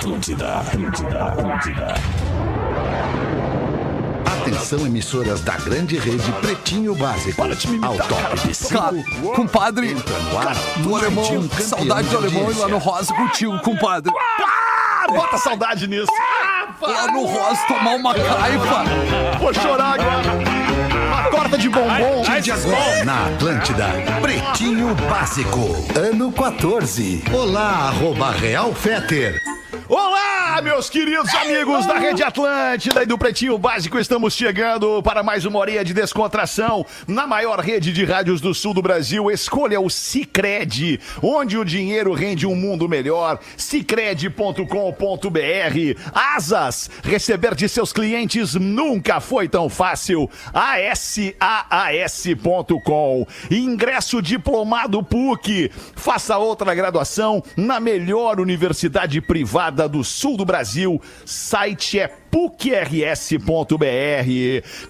Atlântida, Atlântida, Atlântida. Atenção, emissoras da grande rede Pretinho Básico. Ao top de Cara, cinco. compadre, Entra no ar. do alemão, saudade do alemão e lá no. Rosa contigo, compadre. Ah, bota saudade nisso. Lá no Rosa tomar uma caipa. Vou chorar agora. Uma torta de bombom. De agora na Atlântida, Pretinho Básico, ano 14. Olá, arroba Real Feter. Meus queridos amigos da Rede Atlântida e do Pretinho Básico. Estamos chegando para mais uma horinha de descontração na maior rede de rádios do sul do Brasil. Escolha o Cicred, onde o dinheiro rende um mundo melhor. Cicred.com.br. Asas, receber de seus clientes nunca foi tão fácil. ASAAS.com. Ingresso diplomado PUC. Faça outra graduação na melhor universidade privada do sul do Brasil. Site é pucrs.br.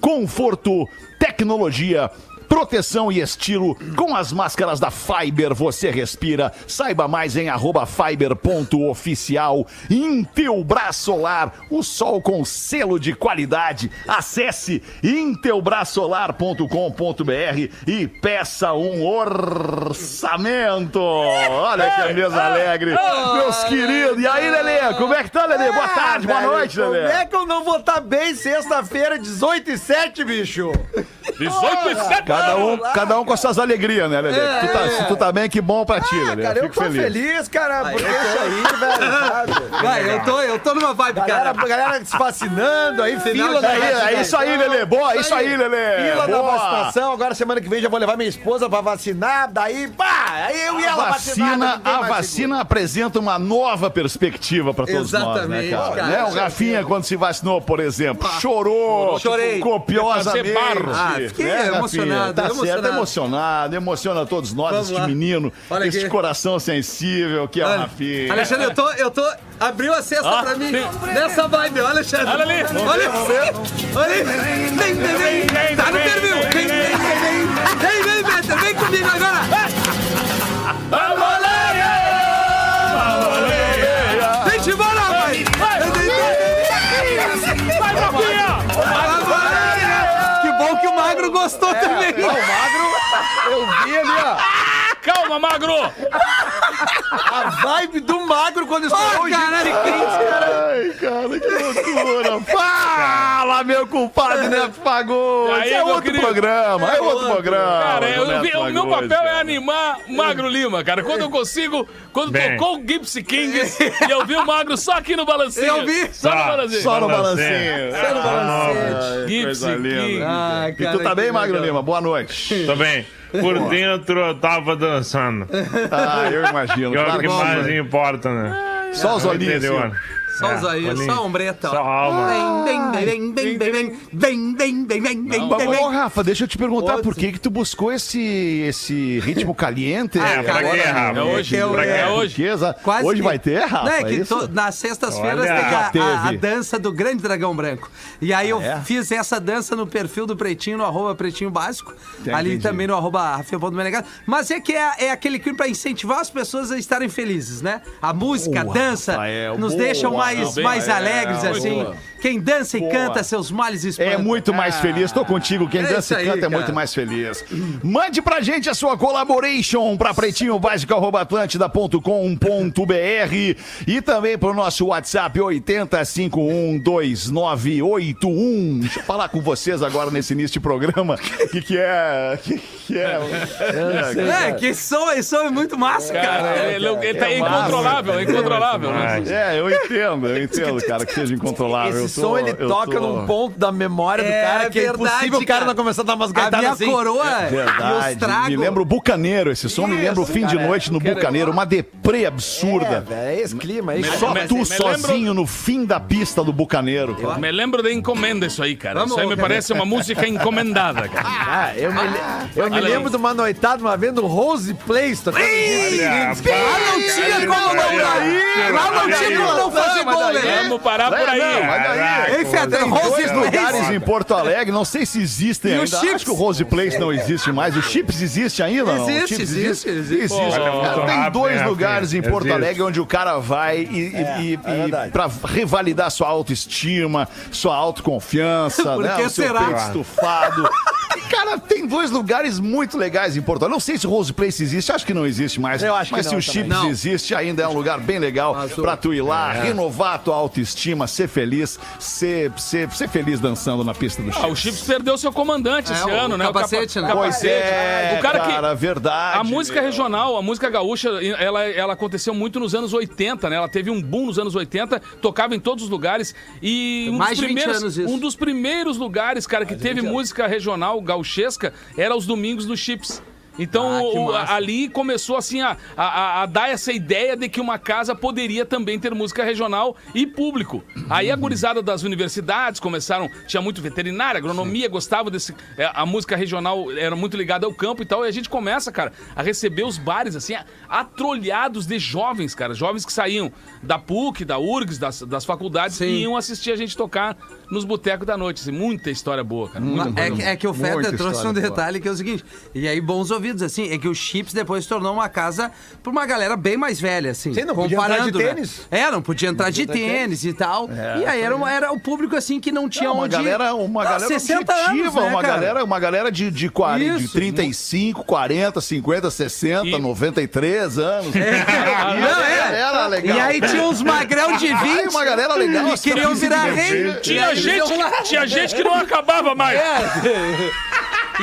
Conforto, tecnologia. Proteção e estilo com as máscaras da Fiber você respira. Saiba mais em arroba fiber.oficial. Intelbras Solar, o sol com selo de qualidade. Acesse intelbrasolar.com.br e peça um orçamento. Olha que mesa alegre. Meus queridos. E aí, Lelê? Como é que tá, Lelê? Boa tarde, boa noite, Como Lelê. é que eu não vou estar bem sexta-feira, 18 e 7, bicho? 18 e 7 Cada um, cada um com as suas alegrias, né, Lelê? É, tu tá, é. Se tu tá bem, que bom pra ti, Ah, Lelê. cara, eu Fico tô feliz. feliz, cara, porque isso aí, velho, sabe? Vai, eu tô, eu tô numa vibe, Galera, cara. galera se vacinando aí, fila da É, é, é isso aí, Lelê. Boa, isso aí, Lelê. Fila da vacinação, agora semana que vem já vou levar minha esposa pra vacinar, daí, pá, aí eu e ela vacina, a vacina apresenta uma nova perspectiva pra todos Exatamente, nós, né, cara? cara. Né? O Rafinha, quando se vacinou, por exemplo, chorou, Chorei. copiosamente. Ah, fiquei Né, emocionado, Tá certo, emocionado. emocionado, emociona todos nós, Vamos este lá. menino, Olha esse aqui. coração sensível que é o Olha, Rafinha. Alexandre, eu tô, eu tô. Abriu a cesta Ah, pra mim sim. nessa vibe, olha, Alexandre. Olha ali. Olha Olha vem, vem. vem, Tá no perfil. Vem, vem, vem, vem. Vem, vem, Beto. Vem comigo agora. Vem te Magro gostou é, também. o Magro Calma, Magro! a vibe do magro quando estourou Ó, o caralho, Ai, cara, que loucura. Fala, meu compadre Neto Fagundes. E aí, é outro querido? programa, é outro programa. Cara, eu Neto vi- o meu papel é cara. animar o Magro Lima, cara. Quando eu consigo, quando Bem. tocou o Gypsy Kings e eu vi o Magro só aqui no balancinho. Eu vi. Só no Só. balancinho. Só no Balancinho. balancinho. Só no balancinho. Ai, Gypsy coisa linda. King. Ah, E cara, tu tá bem, Magro legal. Lima? Boa noite. Tô bem. Por dentro eu tava dançando. Ah, eu imagino. Que é o que mais sim. importa, né? Só os olhinhos. Entendeu? assim. Só os aí, só a ombreta. ó. Só a alma. Vem, vem, vem, vem, vem, vem, vem, vem, vem, vem, vem, Mas, vem, ô. Rafa, deixa eu te perguntar por que que tu buscou esse, esse ritmo caliente? É, pra Rafa? É hoje, É pra quê? é É hoje. Hoje que- vai ter, Rafa? Não, é que nas sextas-feiras tem a, dança do Grande Dragão Branco. E aí eu é? fiz essa dança no perfil do Pretinho, no arroba Pretinho Básico. Ali também no arroba Rafinha.menegado. Mas é que é, é aquele clipe pra incentivar as pessoas a estarem felizes, né? A música, a dança, nos deixam mais, bem, mais é, alegres, boa. assim. Quem dança e Boa. canta, seus males espantam. É muito mais feliz, tô contigo. Quem É dança e canta aí, é muito mais feliz. Mande pra gente a sua collaboration pra pretinhobásico.atlântida.com.br e também pro nosso WhatsApp 80512981. Deixa eu falar com vocês agora nesse início de programa. O que, que é? O que, que é? É, que esse som, esse som é muito massa, cara. Cara, ele, ele tá incontrolável, é incontrolável. né? É, eu entendo, eu entendo, cara, que seja incontrolável. Eu Esse tô- som ele eu toca tô- num ponto da memória É do cara que é verdade, impossível o cara cara. não começar a dar umas A gaitadas minha assim. coroa e os Verdade. tragos. Me lembra o Bucaneiro, esse som me lembra o fim de noite no Bucaneiro, uma deprê É, absurda. velho, é esse clima aí. Só Me- tu me sozinho no fim da pista do Bucaneiro. Me lembro de encomenda isso aí, cara. Vamos, isso aí me cara. parece uma música encomendada, cara. Ah, eu me, eu me lembro de uma noitada uma vez do Rose Place. tocando Lá não tinha como não. Lá não tinha como não fazer Não, Lelê? Vamos parar por É, aí. não, mas daí, Ei, Fetter, tem Rose dois Place. lugares em Porto Alegre, não sei se existem E o ainda. Chips? Acho que o Rose Place não existe mais. O Chips existe ainda? Existe, existe, existe. Existe. Pô, Cara, muito tem rápido, dois né, lugares em? Porto Existe. Alegre onde o cara vai e, e, e- verdade. pra revalidar sua autoestima, sua autoconfiança, né? o seu será? peito estufado. Cara, tem dois lugares muito legais em Porto Alegre. Não sei se o Rose Place existe, acho que não existe mais. Eu acho que mas se não o também. Chips Não. existe, ainda é um lugar bem legal Mas o- pra tu ir lá, É. renovar a tua autoestima, ser feliz, ser, ser, ser feliz dançando na pista do Chips. Ah, o Chips perdeu seu comandante É, esse o ano, né? capacete, capa- né? Pois é, O cara que- cara, verdade. A música meu. regional, a música gaúcha, ela, ela aconteceu muito nos anos 80, né? Ela teve um boom nos anos 80, tocava em todos os lugares. E um Mais dos, de 20 primeiros, anos isso. um dos primeiros lugares, cara, que teve música regional gauchesca era os domingos do Chips. Então Ah, o- ali começou assim a, a- a- dar essa ideia de que uma casa poderia também ter música regional e público. Aí a gurizada das universidades começaram, tinha muito veterinária, agronomia, gostava desse. é, A música regional era muito ligada ao campo e tal. E a gente começa, cara, a receber os bares assim, atrolhados de jovens, cara. Jovens que saíam da PUC, da URGS, das, das faculdades Sim. e iam assistir a gente tocar nos botecos da noite. Assim, muita história boa, cara. Muita É que, boa. é que o Fetter trouxe um boa. detalhe que é o seguinte, e aí bons ouvidos, assim, é que o Chips depois se tornou uma casa pra uma galera bem mais velha, assim. Sim, não podia entrar de comparando, né? tênis. É, não podia entrar de entrar de tênis e tal. e aí era, uma- era o público, assim, que não tinha É, uma onde... galera, uma Ah, galera 60 anos, né, uma cara? galera, uma galera de, de, 40, de Isso. 35, 40, 50, 60, E- 93 anos. Não, é. Era legal. E aí tinha uns magrão de 20 Ai, uma galera legal, que queriam caras virar se rei. E Tinha aí gente, tinha gente que não acabava mais.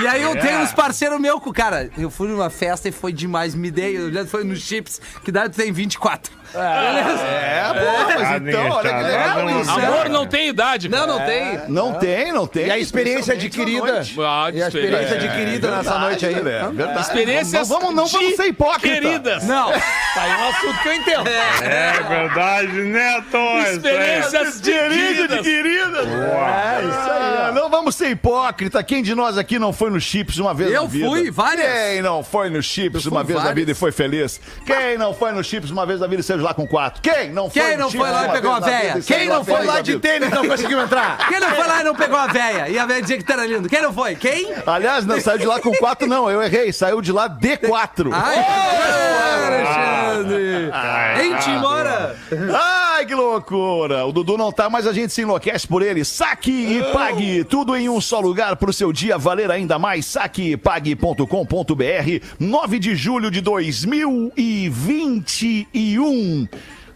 E aí eu tenho uns parceiros meus, com- cara, eu fui numa festa e foi demais, me dei, eu já foi no Chips, que idade tu tem 24. Beleza? É, pô, mas Ah, então, olha que legal isso. Amor não tem idade. Não, cara. não tem. Não tem, não tem. E a experiência adquirida. Ah, E a experiência É, adquirida nessa noite aí. né? Verdade. Experiências Não vamos, não vamos ser hipócritas. queridas. Não. Tá aí um assunto que eu entendo. É verdade, né, Tom? Experiências adquiridas. querida. É, isso aí, Ah, não vamos ser hipócrita. Quem de nós aqui não foi no Chips uma vez Eu na vida? fui, várias. Quem não foi no Chips Eu uma vez na vida e foi feliz? Quem não foi no Chips uma vez na vida e lá com quatro? Quem não foi Quem não foi lá e pegou na véia? Quem não foi lá de tênis não conseguiu entrar? Quem não foi lá e não pegou a véia? E a véia dizia que era lindo. Quem não foi? Quem? Aliás, não saiu de lá com quatro, não. Eu errei. Saiu de lá de quatro. Ai, Alexandre! Gente, embora! Ai, que loucura! O Dudu não tá, mas a gente se enlouquece por ele. Saque e pague, tudo em um só lugar pro seu dia valer ainda mais. Saquepague.com.br, 9 de julho de 2021.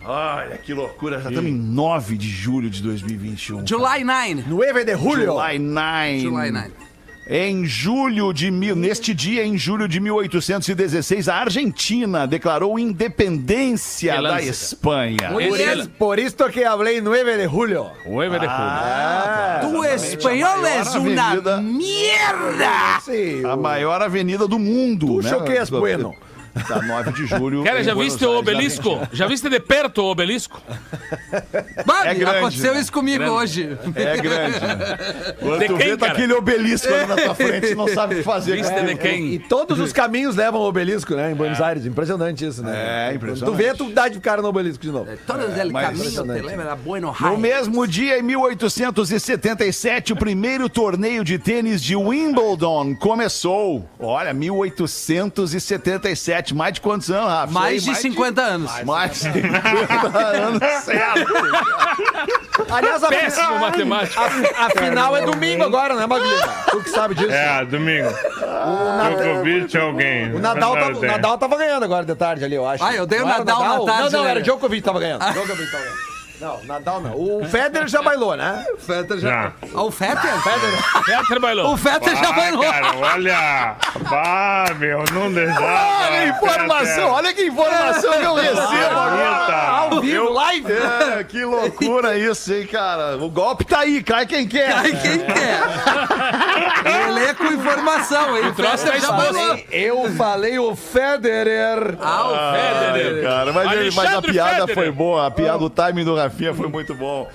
Olha que loucura, já estamos em 9 de julho de 2021. July 9. 9 de julho. July 9. July 9. Em julho de mil, neste dia, em julho de 1816, a Argentina declarou independência Que da lance. Espanha. Esse- isso, por isso que falei 9 de julho. Nueve de julho. Tu espanhol maior és uma avenida. merda! Sim. A maior avenida do mundo, Tu né? choqueias bueno. Tá 9 de julho. Cara, já Buenos viste o Aires, obelisco? Já viste de perto o obelisco? Babi, É grande, aconteceu isso comigo Grande. hoje. É grande? Quando De tu quem, vê tá cara? aquele obelisco ali na tua frente, você não sabe o que fazer. Viste de quem? E todos os caminhos levam ao obelisco, né? Em Buenos Aires. Impressionante isso, né? É, impressionante. Tu vê, tu dá de cara no obelisco de novo. Todo el mas- caminho te leva a Bueno No Aires. mesmo dia, em 1877, o primeiro torneio de tênis de Wimbledon começou. Olha, 1877. Mais de quantos anos, Rafa? Mais de aí, 50 anos. Mais de 50 anos, certo. Aliás, a, Péssimo matemático. a, a final é domingo agora, né, Maglina? Tu que sabe disso. É, domingo. Djokovic é alguém. O Nadal, tá, Nadal o. Nadal tava ganhando agora de tarde ali, eu acho. Ah, eu dei o era Nadal na tarde, Não, não, né? era Djokovic que tava ganhando. Djokovic tava ganhando. Não, Nadal não. O Federer já bailou, né? O Fetter Já. já. Ah, o Fetter? Fetter bailou. O Fetter já Ah, bailou. cara, olha. Bah, meu, não deixava. Olha a informação, olha que informação que eu recebo agora. Ao vivo, live. É, que loucura isso, hein, cara. O golpe tá aí, cai quem quer. Ai, quem quer? Ele é com informação, hein? O troço tá exposto. bailou. Eu falei o Federer. Ah, o Fetter. Cara, mas, mas a piada Federer. foi boa, a piada, o timing do Rafinha foi muito bom.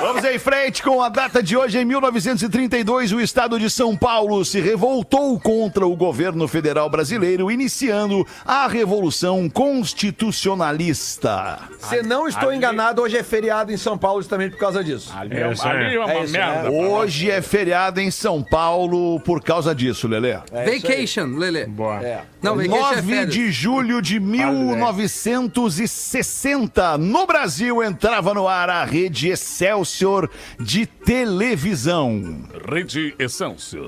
Vamos em frente com a data de hoje. Em 1932, o estado de São Paulo se revoltou contra o governo federal brasileiro, iniciando a Revolução Constitucionalista. Se não estou enganado, enganado, hoje é feriado em São Paulo justamente por causa disso. Ali é, Isso aí. ali é uma É isso, merda. né? Hoje é feriado em São Paulo por causa disso, Lelê. É. Vacation, Lele. Boa. É. Não, vacation é 9 férias. de julho de 1960, no Brasil entrava no ar a rede Excelsior de televisão. Rede Essência.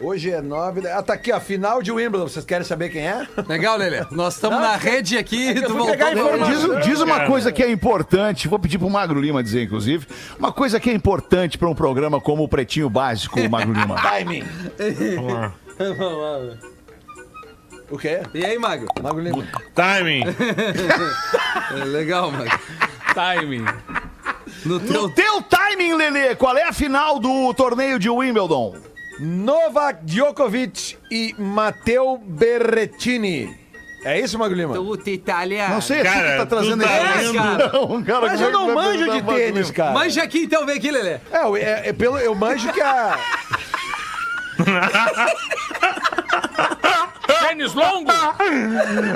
Hoje é nove. Ah, tá aqui, a final de Wimbledon. Vocês querem saber quem é? Legal, Lele. Nós estamos na é que- rede aqui é informação. Diz, diz uma coisa que é importante, vou pedir pro Magro Lima dizer, inclusive, uma coisa que é importante para um programa como o Pretinho Básico, Magro Lima. Timing. Vamos lá. O quê? E aí, Mago? Mago Lima. Timing. É, legal, Mago. Timing. No teu No teu timing, Lelê, qual é a final do torneio de Wimbledon? Novak Djokovic e Matteo Berrettini. É isso, Mago Lima? Tudo italiano. Não sei, tu Cara, que tá trazendo tu tá lendo. Não, cara, Mas eu não manjo de tênis, cara. Manja aqui então, vem aqui, Lele. É, é, é pelo, eu manjo que a. Tênis longo?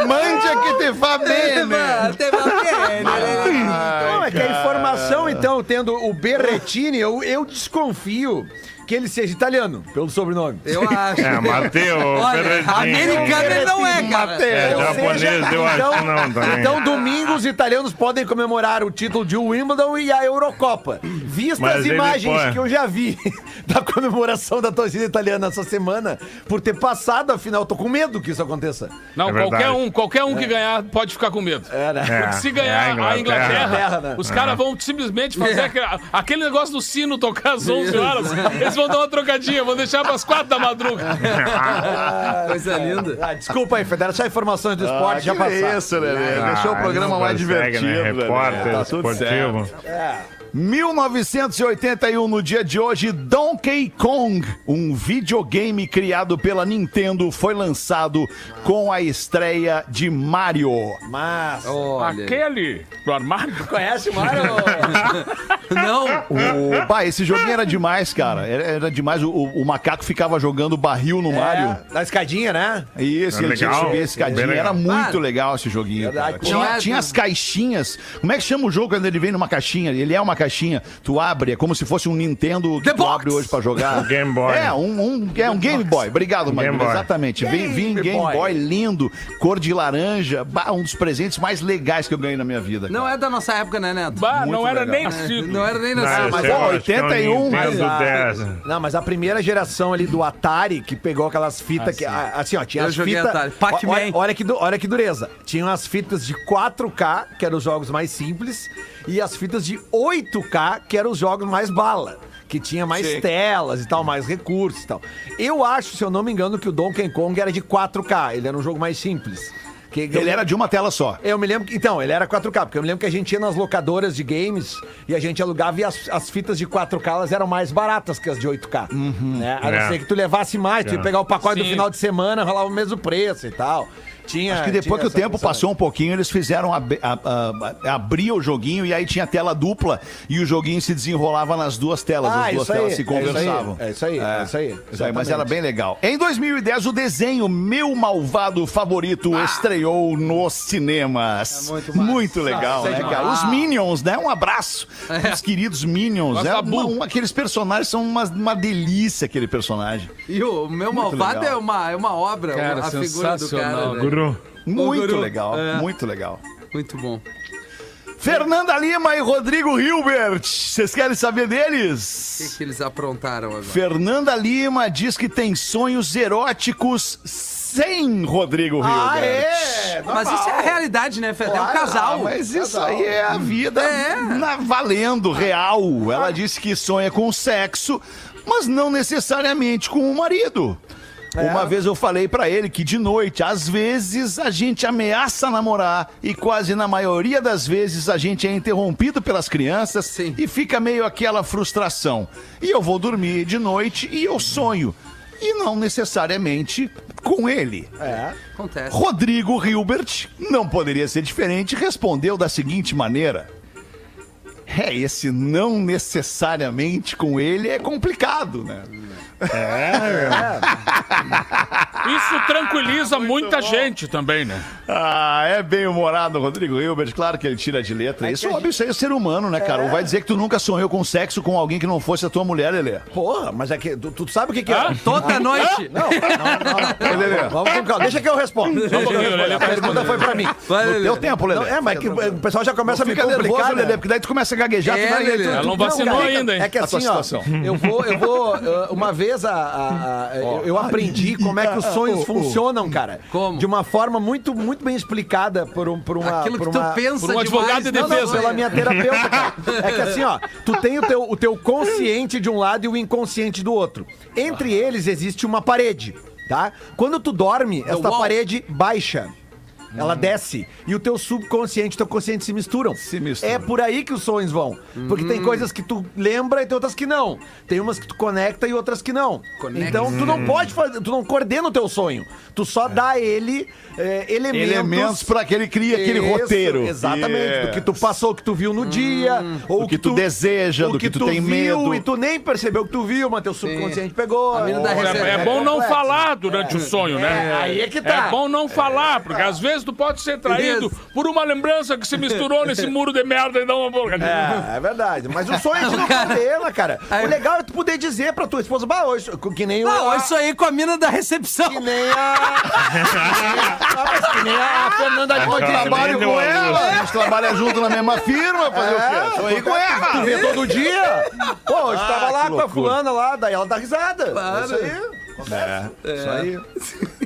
Manja que te fa bene. Não, é que a informação, então, tendo o Berrettini, eu, eu desconfio que ele seja italiano, pelo sobrenome. Eu acho. É, Mateu, Ferretinho. americano ele não é, cara. É, Ou japonês eu acho que não também. Então, domingo, os italianos podem comemorar o título de Wimbledon e a Eurocopa. Vistas Mas as ele imagens pode. que eu já vi da comemoração da torcida italiana essa semana, por ter passado a final, tô com medo que isso aconteça. Não, É qualquer um, qualquer um que ganhar pode ficar com medo. É, né? É, Porque se é ganhar a Inglaterra, Inglaterra, né? os caras vão simplesmente fazer aquele, aquele negócio do sino tocar às 11 horas. Eles vão dar uma trocadinha, vão deixar pras 4 da madruga. Coisa linda. Ah, desculpa aí, Federa, só informações do esporte Ah, já que passaram. isso, Lelê. Ah, Deixou o programa mais consegue, divertido. Né? Repórter Tá tudo certo. esportivo. 1981, no dia de hoje, Donkey Kong, um videogame criado pela Nintendo, foi lançado com a estreia de Mario. Mas. Olha. Aquele do armário. Conhece o Mário? Não. O, esse joguinho era demais, cara. Era, era demais. O, o- macaco ficava jogando barril no Mario. É, na escadinha, né? Isso, É ele tinha que legal, subir a escadinha. Era legal. muito legal esse joguinho. Tinha, é- tinha as caixinhas. Como é que chama o jogo quando ele vem numa caixinha? Ele é uma caixinha. Tu abre, é como se fosse um Nintendo que The tu Box. abre hoje pra jogar. Game Boy. É, um, um, é um Game Boy. Obrigado, Magno. Game Boy. Exatamente. Vem, vem Game Boy. Boy lindo, cor de laranja. Bah, um dos presentes mais legais que eu ganhei na minha vida. Não cara. é da nossa época, né, Neto? Bah, Muito não era legal. nem nascido. Não era nem nascido. esse mas, é um 81, Nintendo mas, ah, 10. Não, mas a primeira geração ali do Atari, que pegou aquelas fitas que. ah, Assim, ó, tinha Eu as fitas. Pac-Man. Olha, olha que, olha que dureza. Tinham as fitas de 4K, que eram os jogos mais simples, e as fitas de 8K, que eram os jogos mais bala. Que tinha mais telas e tal, mais recursos e tal. Eu acho, se eu não me engano, que o Donkey Kong era de 4K. Ele era um jogo mais simples. Que Ele era de uma tela só. eu me lembro que. Então, ele era 4K, porque eu me lembro que a gente ia nas locadoras de games e a gente alugava e as, as fitas de 4K elas eram mais baratas que as de 8K. Né? A não É. ser que tu levasse mais, tu ia É. pegar o pacote do Sim. final de semana, rolava o mesmo preço e tal. Tinha. Acho que depois que o tempo função. passou um pouquinho, eles fizeram ab abrir o joguinho e aí tinha tela dupla e o joguinho se desenrolava nas duas telas, Ah, as duas isso aí, telas se é isso aí, conversavam. é isso aí, é isso aí, Isso aí, mas era bem legal. Em 2010, o desenho Meu Malvado Favorito estreou nos cinemas. É muito muito legal, é né, cara? Os Minions, né? Um abraço. Os queridos Minions. É da uma, aqueles personagens são uma, uma delícia, aquele personagem. E o meu malvado legal. é uma, é uma obra, Cara, a figura do sensacional, cara. né? Guru. Muito Guru. legal, É. muito legal. Muito bom. Fernanda Lima e Rodrigo Hilbert. Vocês querem saber O que, deles? que eles aprontaram agora? Fernanda Lima diz que tem sonhos eróticos sem Rodrigo Ah, Hilbert. é! Mas isso é a realidade, né, Fede? É um Claro. casal. Ah, mas isso aí é a vida É. na valendo, real. Ela disse que sonha com sexo, mas não necessariamente com o marido. Uma vez eu falei pra ele que de noite, às vezes, a gente ameaça namorar e quase na maioria das vezes a gente é interrompido pelas crianças Sim. e fica meio aquela frustração. E eu vou dormir de noite e eu sonho. E não necessariamente com ele. É. Acontece. Rodrigo Hilbert, não poderia ser diferente, respondeu da seguinte maneira: É, esse não necessariamente com ele é complicado, né? Isso tranquiliza muita gente também, né? Ah, é bem humorado, Rodrigo Hilbert. Claro que ele tira de letra. isso, óbvio, isso aí é ser humano, né, cara? Ou vai dizer que tu nunca sonhou com sexo com alguém que não fosse a tua mulher, Lelê? Porra, mas é que tu, tu sabe o que, que é? Toda noite. Não, não, não, não. Lelê? Vamos com calma. Deixa que eu respondo. Que eu respondo. Lelê A pergunta foi pra mim. Vai, Lelê. teu tempo, Lelê. Não, é, mas que o pessoal já começa a me Fica nervoso, complicar, Lelê, porque daí tu começa a gaguejar. É, tu vai- Lelê. tu- Ela não Não, vacinou ainda, hein? É que assim, ó, situação. eu vou, eu vou, uh, uma vez a, a- a- eu, eu aprendi como é que os sonhos funcionam, cara. Como? De uma forma muito, muito bem explicada por, um, por uma... Aquilo por que uma... tu pensa por um demais, advogado de não, Não, não, pela minha terapeuta, cara. É que assim, ó, tu tem o teu, o teu consciente de um lado e o inconsciente do outro. Entre eles existe uma parede, tá? Quando tu dorme, esta wall. parede baixa. Ela desce e o teu subconsciente e o teu consciente se misturam. Se misturam. É por aí que os sonhos vão. Porque tem coisas que tu lembra e tem outras que não. Tem umas que tu conecta e outras que não. Conecta. Então tu não pode fazer, tu não coordena o teu sonho. Tu só dá a ele é, elementos. Elementos pra que ele crie aquele Isso, roteiro. Exatamente. Do que tu passou, o que tu viu no dia. Ou do que tu deseja, o do que tu tem viu medo. E tu nem percebeu que tu viu, mas teu subconsciente pegou. A mina da É. É, é bom não complexo. falar durante o sonho, né? É, aí é que tá. É bom não falar, porque às vezes tu pode ser traído Isso. por uma lembrança que se misturou nesse muro de merda e dá uma boca. É, é verdade. Mas o sonho gente não coordena, cara. O legal é tu poder dizer pra tua esposa, bah, hoje, que nem o. Não, isso aí com a mina da recepção. Que nem a. Ah, mas que nem a Fernanda de Eu trabalho com ela, a gente trabalha junto na mesma firma, fazer o quê? Tô aí com Tu ela. vê todo dia? Pô, hoje Ah, tava lá com a fulana lá, daí ela dá risada. Claro. É isso aí. É, isso aí.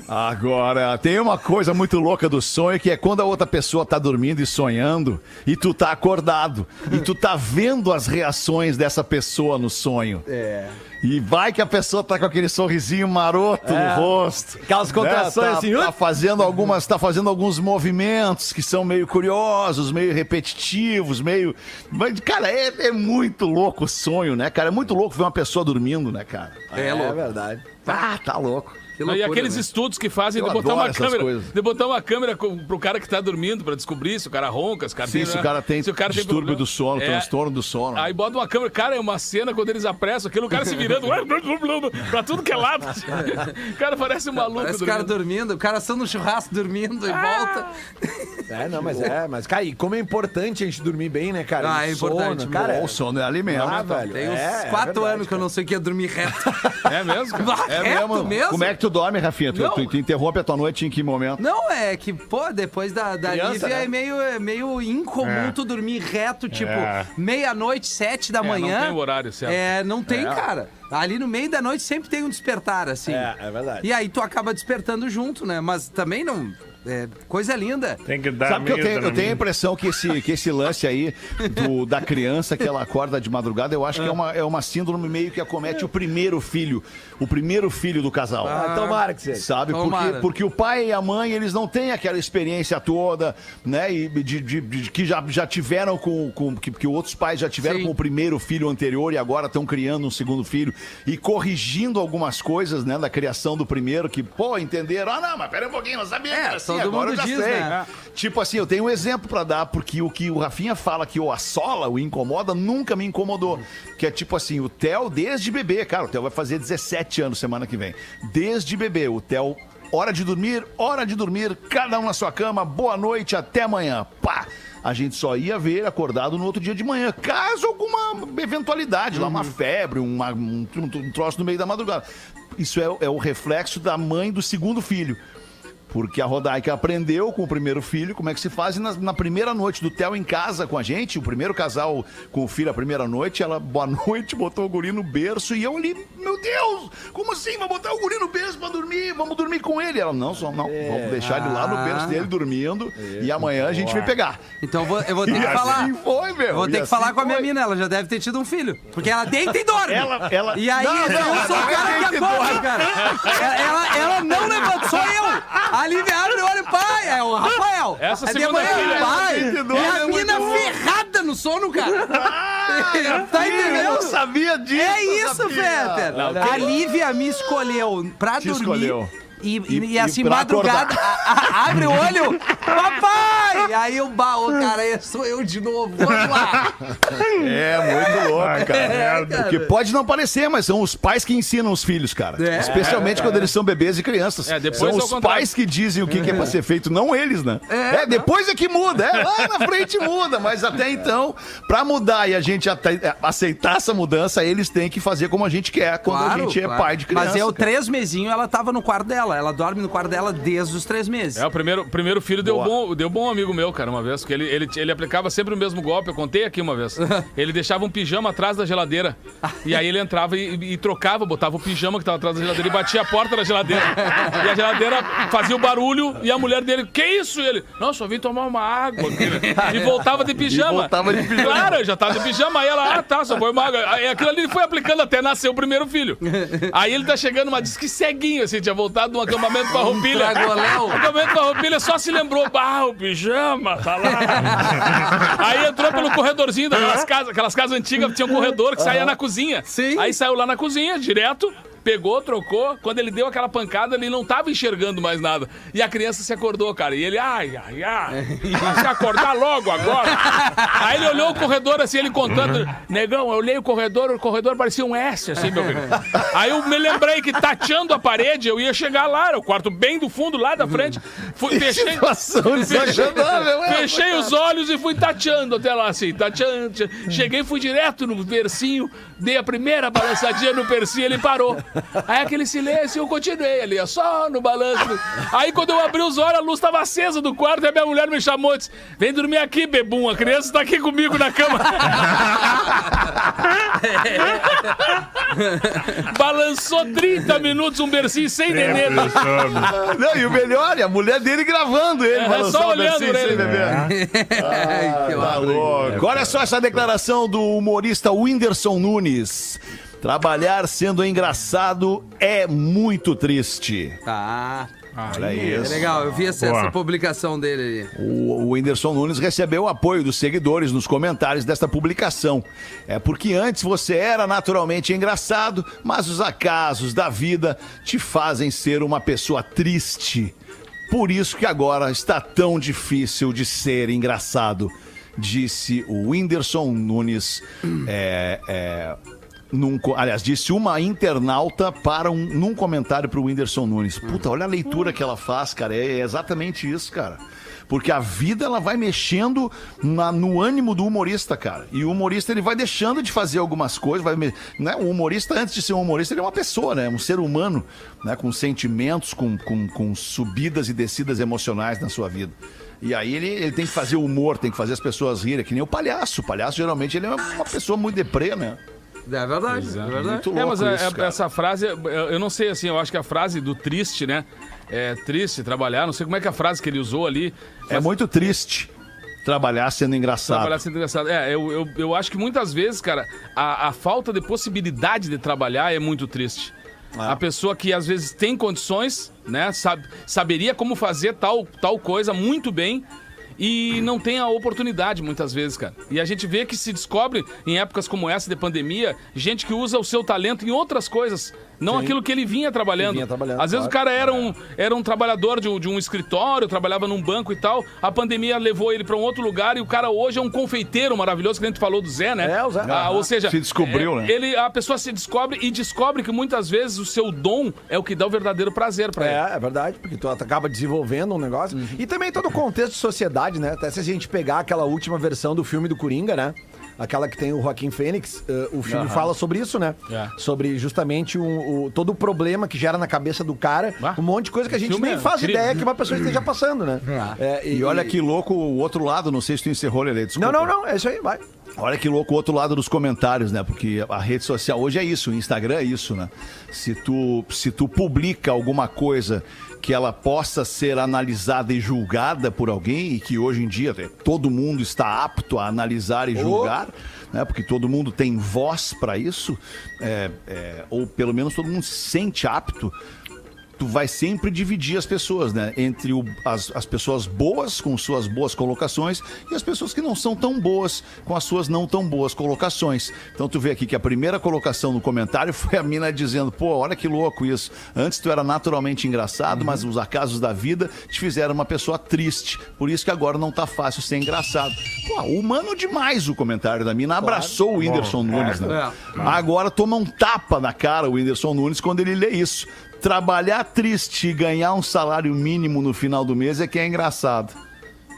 Agora, tem uma coisa muito louca do sonho que é quando a outra pessoa tá dormindo e sonhando e tu tá acordado e tu tá vendo as reações dessa pessoa no sonho. É. E vai que a pessoa tá com aquele sorrisinho maroto no rosto. Aquelas contrações tá, assim, Tá fazendo algumas, tá fazendo alguns movimentos que são meio curiosos, meio repetitivos, meio. Mas, cara, é, é muito louco o sonho, né, cara? É muito louco ver uma pessoa dormindo, né, cara? É louco. verdade. Ah, tá louco. Que e loucura, aqueles né? estudos que fazem Eu de botar uma câmera, coisas. de botar uma câmera pro cara que tá dormindo pra descobrir se o cara ronca, se o cara Sim, tem, se o cara tem Se o cara tem distúrbio problema. do sono, É. transtorno do sono. Aí bota uma câmera, cara, é uma cena quando eles apressam aquilo, o cara se virando pra tudo que é lado. O cara parece um maluco Parece o cara dormindo. o cara assando no churrasco dormindo e volta. É, não, mas é, mas, cara, e como é importante a gente dormir bem, né, cara? Ah, é Sono, importante, Cara, Bom, o sono é alimento. Ah, velho. Tem uns é, é quatro verdade, anos que eu não sei o que é dormir reto. É mesmo? cara? É reto mesmo? mesmo? Como é que tu dorme, Rafinha? Tu, tu, tu interrompe a tua noite em que momento? Não, é que, pô, depois da, da Criança, Lívia né? é meio, é meio incomum É. tu dormir reto, tipo, É. meia-noite, sete da É, não manhã. tem o horário certo. É, não tem, É. cara. Ali no meio da noite sempre tem um despertar, assim. É, é verdade. E aí tu acaba despertando junto, né? Mas também não. É coisa linda. Tem que dar Sabe que eu tenho, eu tenho a impressão que esse, que esse lance aí do- da criança que ela acorda de madrugada, eu acho que é uma, é uma síndrome meio que acomete o primeiro filho, o primeiro filho do casal. Ah, tomara que seja. Sabe? Porque, Tomara. porque o pai e a mãe, eles não têm aquela experiência toda, né? E de, de- de- que já, já tiveram com. com que, que outros pais já tiveram Sim. com o primeiro filho anterior e agora estão criando um segundo filho e corrigindo algumas coisas, né? Da criação do primeiro, que, pô, entenderam. Ah, não, mas pera um pouquinho, não sabia É, que era assim, todo agora mundo eu já diz, sei. né? Tipo assim, eu tenho um exemplo pra dar, porque o que o Rafinha fala que o assola, o incomoda, nunca me incomodou. Que é tipo assim, o Theo, desde bebê, cara, o Theo vai fazer 17 anos semana que vem. Desde bebê, o Theo, hora de dormir, hora de dormir, cada um na sua cama, boa noite, até amanhã. Pá! A gente só ia ver acordado no outro dia de manhã, caso alguma eventualidade, lá uma febre, uma- um, um troço no meio da madrugada. Isso é, é o reflexo da mãe do segundo filho. Porque a Rodaica aprendeu com o primeiro filho como é que se faz. E na, na primeira noite do Theo em casa com a gente, o primeiro casal com o filho a primeira noite, ela, boa noite, botou o guri no berço. E eu ali, meu Deus, como assim? Vai botar o guri no berço pra dormir? Vamos dormir com ele. Ela, não, só não. Vamos deixar ele lá no berço dele dormindo. E amanhã a gente vem pegar. Então eu vou, eu vou ter E que falar. assim foi, meu. Eu vou E ter que assim falar com a minha foi. mina, ela já deve ter tido um filho. Porque ela deita e dorme. Ela, ela... E aí, Não, eu não, sou o ela cara que acorda, cara. Ela, ela, ela não levanta, sou eu. A Lívia abre o olho, pai. É o Rafael. Essa Aí de manhã, filha, pai. E a é mina ferrada no sono, cara. tá Eu não entendendo? sabia disso. É isso. Fetter. A Lívia me escolheu pra Te dormir. escolheu. E, e- E- e assim, e madrugada, a- a- abre o olho, papai! E aí o baú, cara, é, sou eu de novo, vamos lá. É muito louco, cara. É, cara. Porque pode não parecer, mas são os pais que ensinam os filhos, cara. É. Especialmente quando eles são bebês e crianças. É, depois são é os contrário. pais que dizem o que, que é pra ser feito, não eles, né? É, depois é que muda. É, lá na frente muda. Mas até então, pra mudar e a gente até- aceitar essa mudança, eles têm que fazer como a gente quer quando a gente é claro. pai de criança. Mas eu, cara. três mesinhos, ela tava no quarto dela. Ela dorme no quarto dela desde os três meses. É, o primeiro, primeiro filho deu Boa. bom, deu bom amigo meu, cara, uma vez. Porque ele, ele, ele aplicava sempre o mesmo golpe, eu contei aqui uma vez. Ele deixava um pijama atrás da geladeira. E aí ele entrava e, e trocava, botava o pijama que tava atrás da geladeira e batia a porta da geladeira. E a geladeira fazia o barulho e a mulher dele, que isso? E ele, não, só vim tomar uma água. filho." E voltava de pijama. E voltava de pijama. Claro, já tava de pijama. Aí ela, ah, tá, só foi uma água. Aí aquilo ali ele foi aplicando até nascer o primeiro filho. Aí ele tá chegando, mas diz que ceguinho, assim, tinha voltado acampamento pra roupilha. tragoléu. Acampamento pra roupilha só se lembrou, bah, o pijama, tá lá. Aí entrou pelo corredorzinho daquelas casas, aquelas casas antigas tinha um corredor que saía na cozinha. Sim. Aí saiu lá na cozinha, direto. Pegou, trocou. Quando ele deu aquela pancada, ele não tava enxergando mais nada. E a criança se acordou, cara. E ele, ai, ai, ai. Vai se acordar logo agora. Aí ele olhou o corredor assim, ele contando. Negão, eu olhei o corredor, o corredor parecia um S, assim, meu filho. Aí eu me lembrei que tateando a parede, eu ia chegar lá, era o quarto bem do fundo, lá da frente. Fui, fechei, Situação desagradável, é. Fechei os olhos e fui tateando até lá, assim, tateando. Cheguei, fui direto no bercinho, dei a primeira balançadinha no bercinho, ele parou. Aí aquele silêncio, eu continuei ali, ó, só no balanço. Aí quando eu abri os olhos, a luz estava acesa do quarto e a minha mulher me chamou e disse: Vem dormir aqui, bebum, a criança está aqui comigo na cama. Balançou 30 minutos um bercinho sem nenê. Não, e o melhor, é a mulher dele gravando ele. É, balançar só olhando sem ele. beber. Ai, que Tá louco. Olha só essa declaração do humorista Whindersson Nunes. Trabalhar sendo engraçado é muito triste. Tá. Olha É isso. legal, eu vi essa, essa publicação dele ali. O, o Whindersson Nunes recebeu o apoio dos seguidores nos comentários desta publicação. É porque antes você era naturalmente engraçado, mas os acasos da vida te fazem ser uma pessoa triste. Por isso que agora está tão difícil de ser engraçado, disse o Whindersson Nunes. É, é, num aliás, disse uma internauta para um, num comentário para o Whindersson Nunes. Puta, olha a leitura que ela faz, cara. É exatamente isso, cara. Porque a vida ela vai mexendo na- no ânimo do humorista, cara. E o humorista ele vai deixando de fazer algumas coisas. Vai né? O humorista, antes de ser um humorista, ele é uma pessoa, né? Um ser humano, né? Com sentimentos, com, com, com subidas e descidas emocionais na sua vida. E aí ele, ele tem que fazer humor, tem que fazer as pessoas rirem, que nem o palhaço. O palhaço geralmente ele é uma pessoa muito deprê, né? É verdade, é, verdade. Muito É, louco mas é- isso, é- cara. essa frase, eu não sei assim, eu acho que a frase do triste, né? É triste trabalhar, não sei como é que é a frase que ele usou ali. É mas muito triste trabalhar sendo engraçado. Trabalhar sendo engraçado. É, eu, eu, eu acho que muitas vezes, cara, a, a falta de possibilidade de trabalhar é muito triste. A pessoa que às vezes tem condições, né? Sabe, saberia como fazer tal, tal coisa muito bem. E não tem a oportunidade muitas vezes, cara. E a gente vê que se descobre em épocas como essa de pandemia, gente que usa o seu talento em outras coisas, não aquilo que ele vinha trabalhando. vinha trabalhando, Às vezes claro. o cara era um, era um trabalhador de um, de um escritório, trabalhava num banco e tal. A pandemia levou ele pra um outro lugar e o cara hoje é um confeiteiro maravilhoso, que a gente falou do Zé, né? É, o Zé. Ah, ou seja, Se descobriu, é, né? Ele, a pessoa se descobre e descobre que muitas vezes o seu dom é o que dá o verdadeiro prazer pra ele. É, é verdade, porque tu acaba desenvolvendo um negócio. Uhum. E também todo o contexto de sociedade, né? Até se a gente pegar aquela última versão do filme do Coringa, né? Aquela que tem o Joaquim Fênix, eh, o filme fala sobre isso, né? É. Sobre justamente o, o- todo o problema que gera na cabeça do cara, Ah, um monte de coisa que a gente nem é faz incrível. ideia que uma pessoa esteja passando, né? É, E olha que louco o outro lado, não sei se tu encerrou, Lelê, desculpa. Não, não, não, é isso aí, vai. Olha que louco o outro lado dos comentários, né? Porque a rede social hoje é isso, o Instagram é isso, né? Se tu, se tu publica alguma coisa que ela possa ser analisada e julgada por alguém, e que hoje em dia todo mundo está apto a analisar e julgar, né? Porque todo mundo tem voz para isso, é, é, ou pelo menos todo mundo se sente apto. Tu vai sempre dividir as pessoas, né? Entre o- as, as pessoas boas com suas boas colocações e as pessoas que não são tão boas com as suas não tão boas colocações. Então tu vê aqui que a primeira colocação no comentário foi a mina dizendo: pô, olha que louco isso. Antes tu era naturalmente engraçado, mas os acasos da vida te fizeram uma pessoa triste. Por isso que agora não tá fácil ser engraçado. Pô, humano demais o comentário da mina. Abraçou o Whindersson Nunes, né? Agora toma um tapa na cara o Whindersson Nunes quando ele lê isso. Trabalhar triste e ganhar um salário mínimo no final do mês é que é engraçado.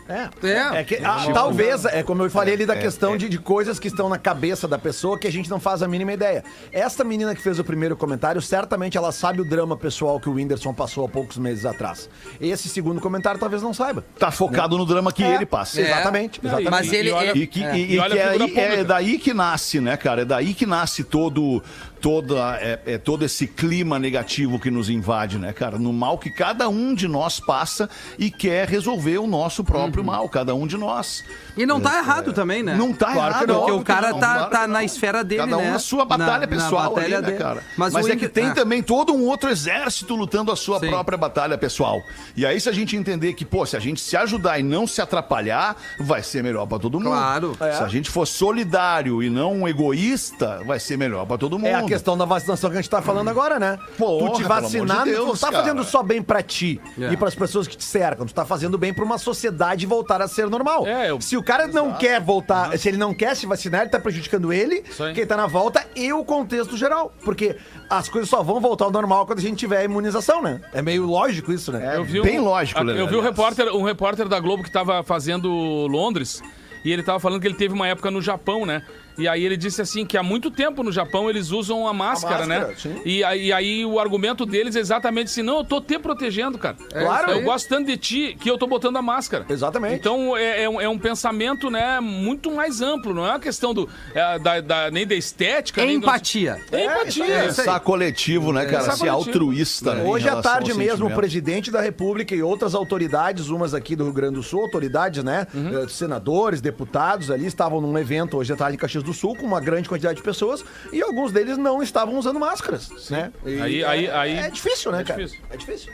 É. É. É que, ah, talvez, é como eu falei ali da questão de, de coisas que estão na cabeça da pessoa que a gente não faz a mínima ideia. Esta menina que fez o primeiro comentário, certamente ela sabe o drama pessoal que o Whindersson passou há poucos meses atrás. Esse segundo comentário talvez não saiba. Tá focado no drama que É. ele passa. É. Exatamente, exatamente. Mas ele. e olha- E, que, é. e- e E que aí, é daí que nasce, né, cara? É daí que nasce todo, toda, é, é todo esse clima negativo que nos invade, né, cara? No mal que cada um de nós passa e quer resolver o nosso próprio Uhum. mal, cada um de nós. E não tá errado também, né? Não tá Claro errado, não. Porque o cara não, tá, claro tá na esfera dele, Cada um né? na sua batalha Na- na pessoal batalha ali, né, dele. cara? Mas, Mas, é Inter- que tem é. também todo um outro exército lutando a sua Sim. própria batalha pessoal. E aí, se a gente entender que, pô, se a gente se ajudar e não se atrapalhar, vai ser melhor pra todo mundo. Claro. É. Se a gente for solidário e não egoísta, vai ser melhor pra todo mundo. É a questão da vacinação que a gente tá falando agora, né? Porra, tu te vacinar, de tu não Deus, tá cara. fazendo só bem pra ti É. e pras pessoas que te cercam. Tu tá fazendo bem pra uma sociedade voltar a ser normal. É, eu- Se o cara não quer voltar, se ele não quer se vacinar, ele tá prejudicando ele, quem tá na volta e o contexto geral. Porque as coisas só vão voltar ao normal quando a gente tiver a imunização, né? É meio lógico isso, né? Eu vi bem um- lógico, a- Lelê, Eu vi um repórter, um repórter da Globo que tava fazendo Londres e ele tava falando que ele teve uma época no Japão, né? E aí ele disse assim que há muito tempo no Japão eles usam a máscara, máscara, né? sim. E aí, e aí o argumento deles é exatamente assim: não, eu tô te protegendo, cara. Claro. Eu gosto tanto de ti que eu tô botando a máscara. Exatamente. Então é, é um, é um pensamento, né, muito mais amplo. Não é uma questão do, é, da, da- nem da estética. É nem do- empatia. É empatia. É. Pensar coletivo, né, cara? Ser coletivo. altruísta. né, em Hoje à tarde mesmo, o presidente da República e outras autoridades, umas aqui do Rio Grande do Sul, autoridades, né? eh, Senadores, deputados ali, estavam num evento hoje à tarde em Caxias do Sul, com uma grande quantidade de pessoas, e alguns deles não estavam usando máscaras, né? E Aí- é, aí- aí- é difícil, né, é cara? difícil. É difícil.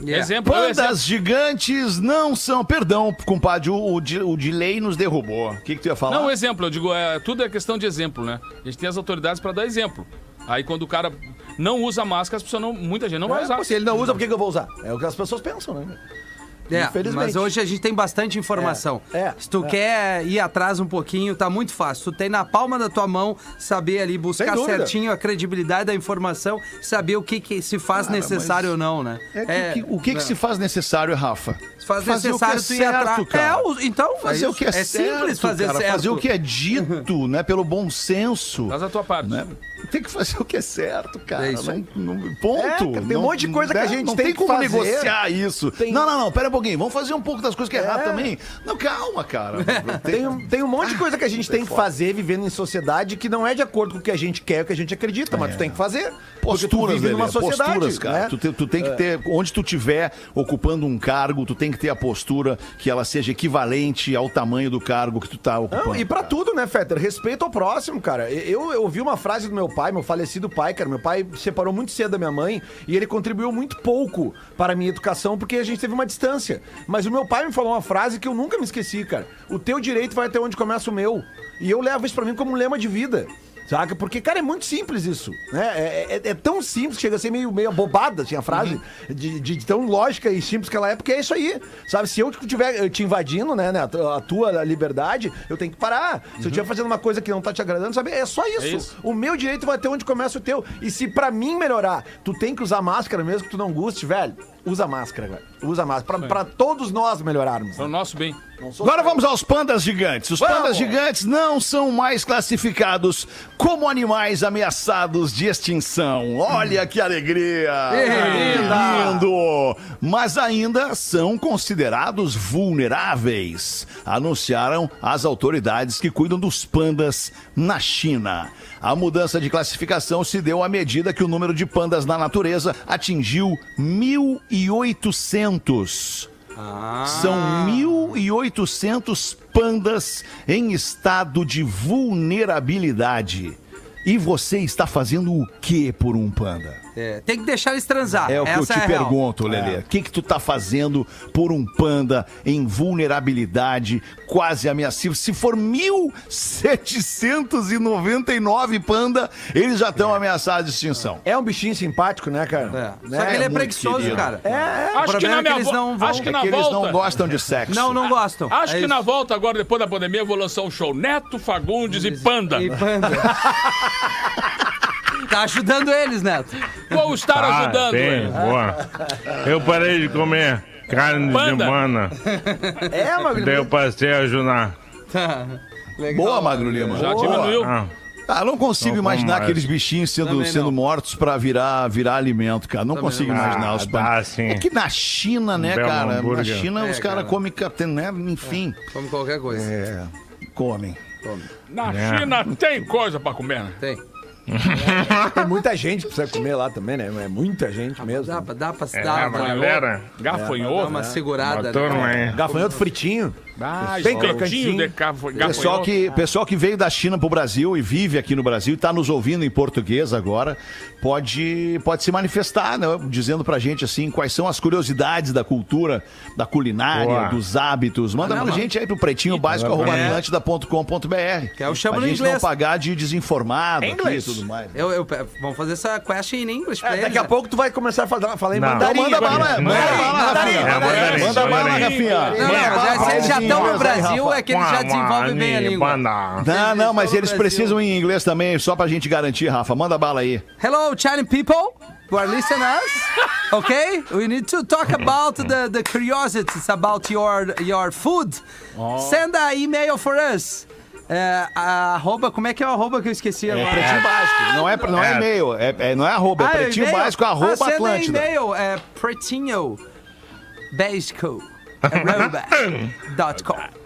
Yeah. Exemplo, eu- exemplo- Pandas gigantes não são. Perdão, compadre, o, o, o delay nos derrubou. O que, que tu ia falar? Não, exemplo, eu digo, é, tudo é questão de exemplo, né? A gente tem as autoridades pra dar exemplo. Aí quando o cara não usa máscara, as pessoas não, muita gente não vai É, usar. pô, se ele não usa, por que, que eu vou usar? É o que as pessoas pensam, né? É, Infelizmente. mas hoje a gente tem bastante informação. É, é, Se tu é. quer ir atrás um pouquinho, tá muito fácil. Tu tem na palma da tua mão saber ali buscar certinho a credibilidade da informação, saber o que, que se faz necessário ou não, né? É que- que- o que, que se faz necessário, Rafa? se faz fazer o que é necessário tu ir atrás. certo, cara. É, então, Fazer é o que é, isso. certo, simples fazer cara. certo. Fazer o que é dito, né? Pelo bom senso. Faz a tua parte. né? Tem que fazer o que é certo, cara. É. Não- não- ponto. É, cara, tem um monte de coisa que a né? gente não tem tem que como fazer. negociar isso. Tem- Não, não, não. Pera um pouquinho. Vamos fazer um pouco das coisas que é errado É. também. Não, calma, cara. Tem, um- tem um monte de coisa que a gente tem que fazer vivendo em sociedade que não é de acordo com o que a gente quer, o que a gente acredita, mas tu tem que fazer. Posturas, Lelê, sociedade, posturas, cara. né? Tu, te- tu tem que ter, onde tu tiver ocupando um cargo, tu tem que ter a postura que ela seja equivalente ao tamanho do cargo que tu tá ocupando. Não, e pra tudo, né, Fetter? Respeito ao próximo, cara. Eu, eu ouvi uma frase do meu pai, meu falecido pai, cara. Meu pai se separou muito cedo da minha mãe e ele contribuiu muito pouco para a minha educação porque a gente teve uma distância. Mas o meu pai me falou uma frase que eu nunca me esqueci, cara. O teu direito vai até onde começa o meu. E eu levo isso pra mim como um lema de vida. Saca? Porque, cara, é muito simples isso. Né? É, é- é tão simples chega a ser meio, meio bobada, assim, a frase, de, de tão lógica e simples que ela é, porque é isso aí. Sabe? Se eu estiver te invadindo, né, né, a, tu- a tua liberdade, eu tenho que parar. Se eu estiver fazendo uma coisa que não tá te agradando, sabe? É só isso. isso. O meu direito vai ter onde começa o teu. E se pra mim melhorar, tu tem que usar máscara mesmo que tu não goste, velho, usa máscara, velho. Usa máscara. Pra, pra todos nós melhorarmos. Para o nosso bem. Agora vamos aos pandas gigantes. Os Vamos! pandas gigantes não são mais classificados como animais ameaçados de extinção. Olha que alegria! Linda! Lindo! Mas ainda são considerados vulneráveis, anunciaram as autoridades que cuidam dos pandas na China. A mudança de classificação se deu à medida que o número de pandas na natureza atingiu 1.800. São 1.800 pandas em estado de vulnerabilidade. E você está fazendo o que por um panda? É, tem que deixar eles transar. É o que Essa eu te é a real. pergunto, Lelê. O que, que tu tá fazendo por um panda em vulnerabilidade, quase ameaçível? Se for 1.799 panda, eles já estão ameaçados de extinção. É um bichinho simpático, né, cara? É. Né? Só que ele é preguiçoso, querido. cara. É, Acho que na é que minha eles não vão- Acho que É na que eles volta. não gostam de sexo. Não, não gostam. Acho É que na isso. volta, agora, depois da pandemia, eu vou lançar um show Neto, Fagundes e Panda. E panda. tá ajudando eles, Neto. Vou estar Ah, ajudando. bem, ele. boa. Eu parei de comer carne Panda. de humana. é, mas Daí eu passei a ajudar. Legal. Boa, Magro Lima. Já Boa. diminuiu. Ah, Ah, não consigo Não, imaginar como aqueles mais? bichinhos sendo, sendo mortos pra virar, virar alimento, cara. Não Também consigo não. imaginar Ah, os dá sim. É que na China, né, belo cara? Na. China É, os caras cara. comem, né? Enfim, Come qualquer coisa. é, comem. Na É. China tem coisa pra comer, né? Tem. tem muita gente que precisa comer lá também, né? É muita gente mesmo. Dá pra, dá pra é, dar, a pra galera. Gafanhoto. uma segurada. Uma turma né? aí. Gafanhoto fritinho. Ah, Bem crocantinho. de Pessoal que, pessoal que veio da China pro Brasil e vive aqui no Brasil e tá nos ouvindo em português agora, pode, pode se manifestar, né? Dizendo pra gente, assim, quais são as curiosidades da cultura, da culinária, Boa. dos hábitos. Manda Ah, não, pra gente aí pro pretinho básico, arroba É. atlântida.com.br. Que é o chamo Pra no gente inglês. não pagar de desinformado Em aqui e inglês. tudo mais. Eu, eu, vamos fazer essa quest em inglês É, daqui a né? pouco tu vai começar a falar, falar em Não. mandarim. Então manda bala, manda bala, Rafinha. É, mandarim. Manda bala. Rafinha. É, em no Brasil, é que eles já desenvolvem bem a língua. Não, não, mas eles Brasil. precisam em inglês também, só pra gente garantir, Rafa. Manda bala aí. Hello, Chinese people who are listening us. Okay, we need to talk about the, the curiosities about your your food. Send an email for us. É, a arroba, como é que é o arroba que eu esqueci É agora? pretinho básico. Não é, não é É. e-mail, é, é- não é arroba, é Ah, pretinho e-mail? básico, arroba ah, send an Atlântida. e-mail, é pretinho básico arroba dot com.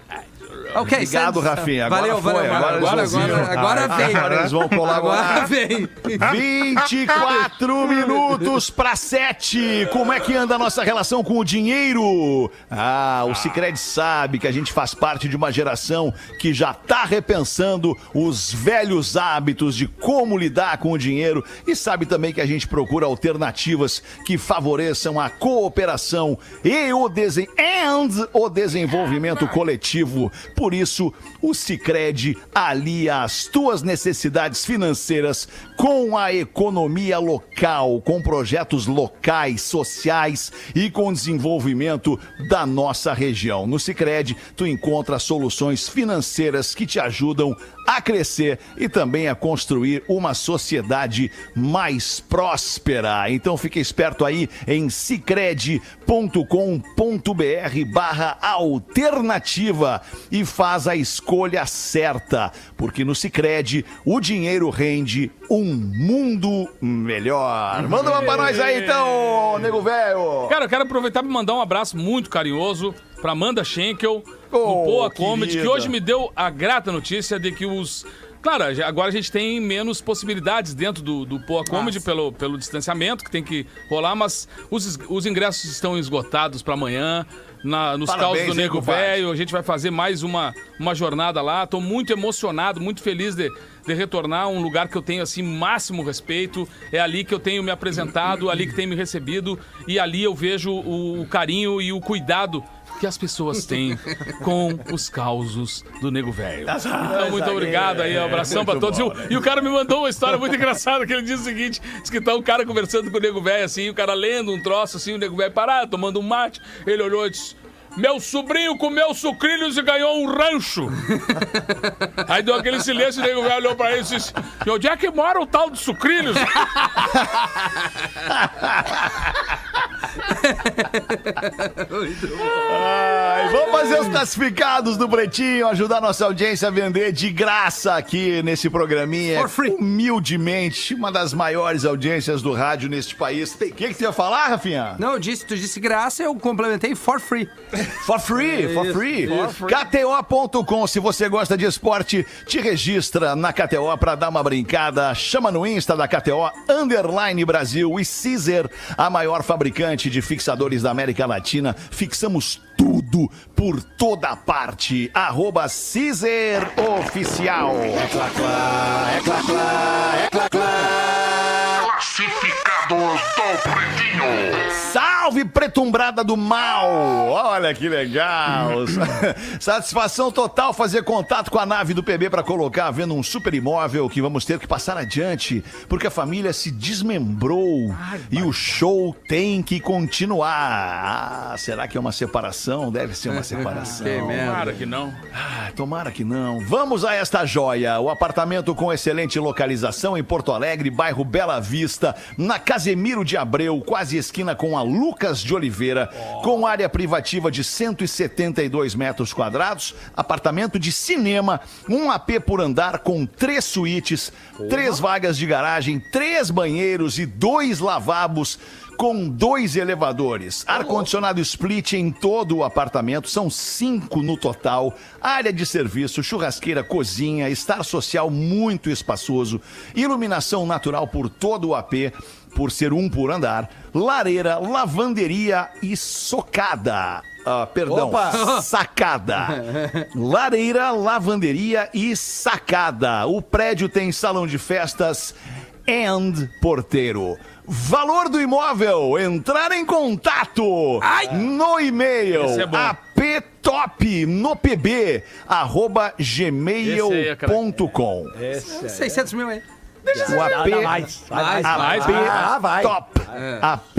Ok, Obrigado, send- Rafinha. Agora valeu, foi, valeu, agora agora, agora, agora, Ah, veio. agora eles vão colaborar. Agora veio. 24 minutos para 7. Como é que anda a nossa relação com o dinheiro? Ah, o Cicred sabe que a gente faz parte de uma geração que já tá repensando os velhos hábitos de como lidar com o dinheiro e sabe também que a gente procura alternativas que favoreçam a cooperação e o, desen o desenvolvimento coletivo. Por isso, o Cicred alia as tuas necessidades financeiras com a economia local, com projetos locais, sociais e com desenvolvimento da nossa região. No Cicred, tu encontra soluções financeiras que te ajudam a crescer e também a construir uma sociedade mais próspera. Então fique esperto aí em cicred.com.br barra alternativa e faz a escolha certa, porque no Cicred o dinheiro rende um mundo melhor. Manda uma pra nós aí então, nego velho. Cara, eu quero aproveitar para mandar um abraço muito carinhoso pra Amanda Schenkel, Oh, do Poa Comedy, que hoje me deu a grata notícia de que os. Claro, agora a gente tem menos possibilidades dentro do, do Poa Comedy pelo, pelo distanciamento que tem que rolar, mas os, os ingressos estão esgotados para amanhã. Na, nos Parabéns, causos do Nego? Velho, a gente vai fazer mais uma, uma jornada lá. Tô muito emocionado, muito feliz de, de retornar a um lugar que eu tenho assim máximo respeito. É ali que eu tenho me apresentado, ali que tem me recebido e ali eu vejo o, o carinho e o cuidado que as pessoas têm com os causos do Nego Velho. Então, muito obrigado aí, um abração pra todos. E o, e o cara me mandou uma história muito engraçada, que ele diz o seguinte, diz que tá um cara conversando com o Nego Velho, assim, o cara lendo um troço, assim, o Nego Velho parado, tomando um mate, ele olhou e disse... Meu sobrinho comeu sucrilhos e ganhou um rancho. Aí deu aquele silêncio e o velho olhou pra ele e disse: E onde é que mora o tal de sucrilhos? Ai, vamos fazer os classificados do Pretinho, ajudar nossa audiência a vender de graça aqui nesse programinha. For free. Humildemente, uma das maiores audiências do rádio neste país. O que, que você ia falar, Rafinha? Não, eu disse, tu disse graça, eu complementei for free. For free, for free. KTO.com, se você gosta de esporte, te registra na KTO pra dar uma brincada. Chama no Insta da KTO, Underline Brasil e Caesar, a maior fabricante de fixadores da América Latina. Fixamos tudo por toda parte. Arroba Caesar Oficial. Classificados Salve, pretumbrada do mal! Olha que legal! Satisfação total fazer contato com a nave do PB para colocar vendo um super imóvel que vamos ter que passar adiante, porque a família se desmembrou e o show tem que continuar. Ah, será que é uma separação? Deve ser uma separação. Que. Claro que não. Ah, tomara que não. Vamos a esta joia. O apartamento com excelente localização em Porto Alegre, bairro Bela Vista, na Casemiro de Abreu, quase esquina com a Lucas de Oliveira, com área privativa de 172 metros quadrados, apartamento de cinema, um AP por andar com três suítes, três vagas de garagem, três banheiros e dois lavabos com dois elevadores, ar-condicionado split em todo o apartamento, são cinco no total, área de serviço, churrasqueira, cozinha, estar social muito espaçoso, iluminação natural por todo o AP, por ser um por andar, lareira, lavanderia e socada. Ah, perdão, Opa! sacada. Lareira, lavanderia e sacada. O prédio tem salão de festas and porteiro. Valor do imóvel, entrar em contato no e-mail Esse é bom. aptop no pb arroba Esse aí é craque. gmail.com 600 mil aí. O AP mais. Mais, Ah, vai. top ap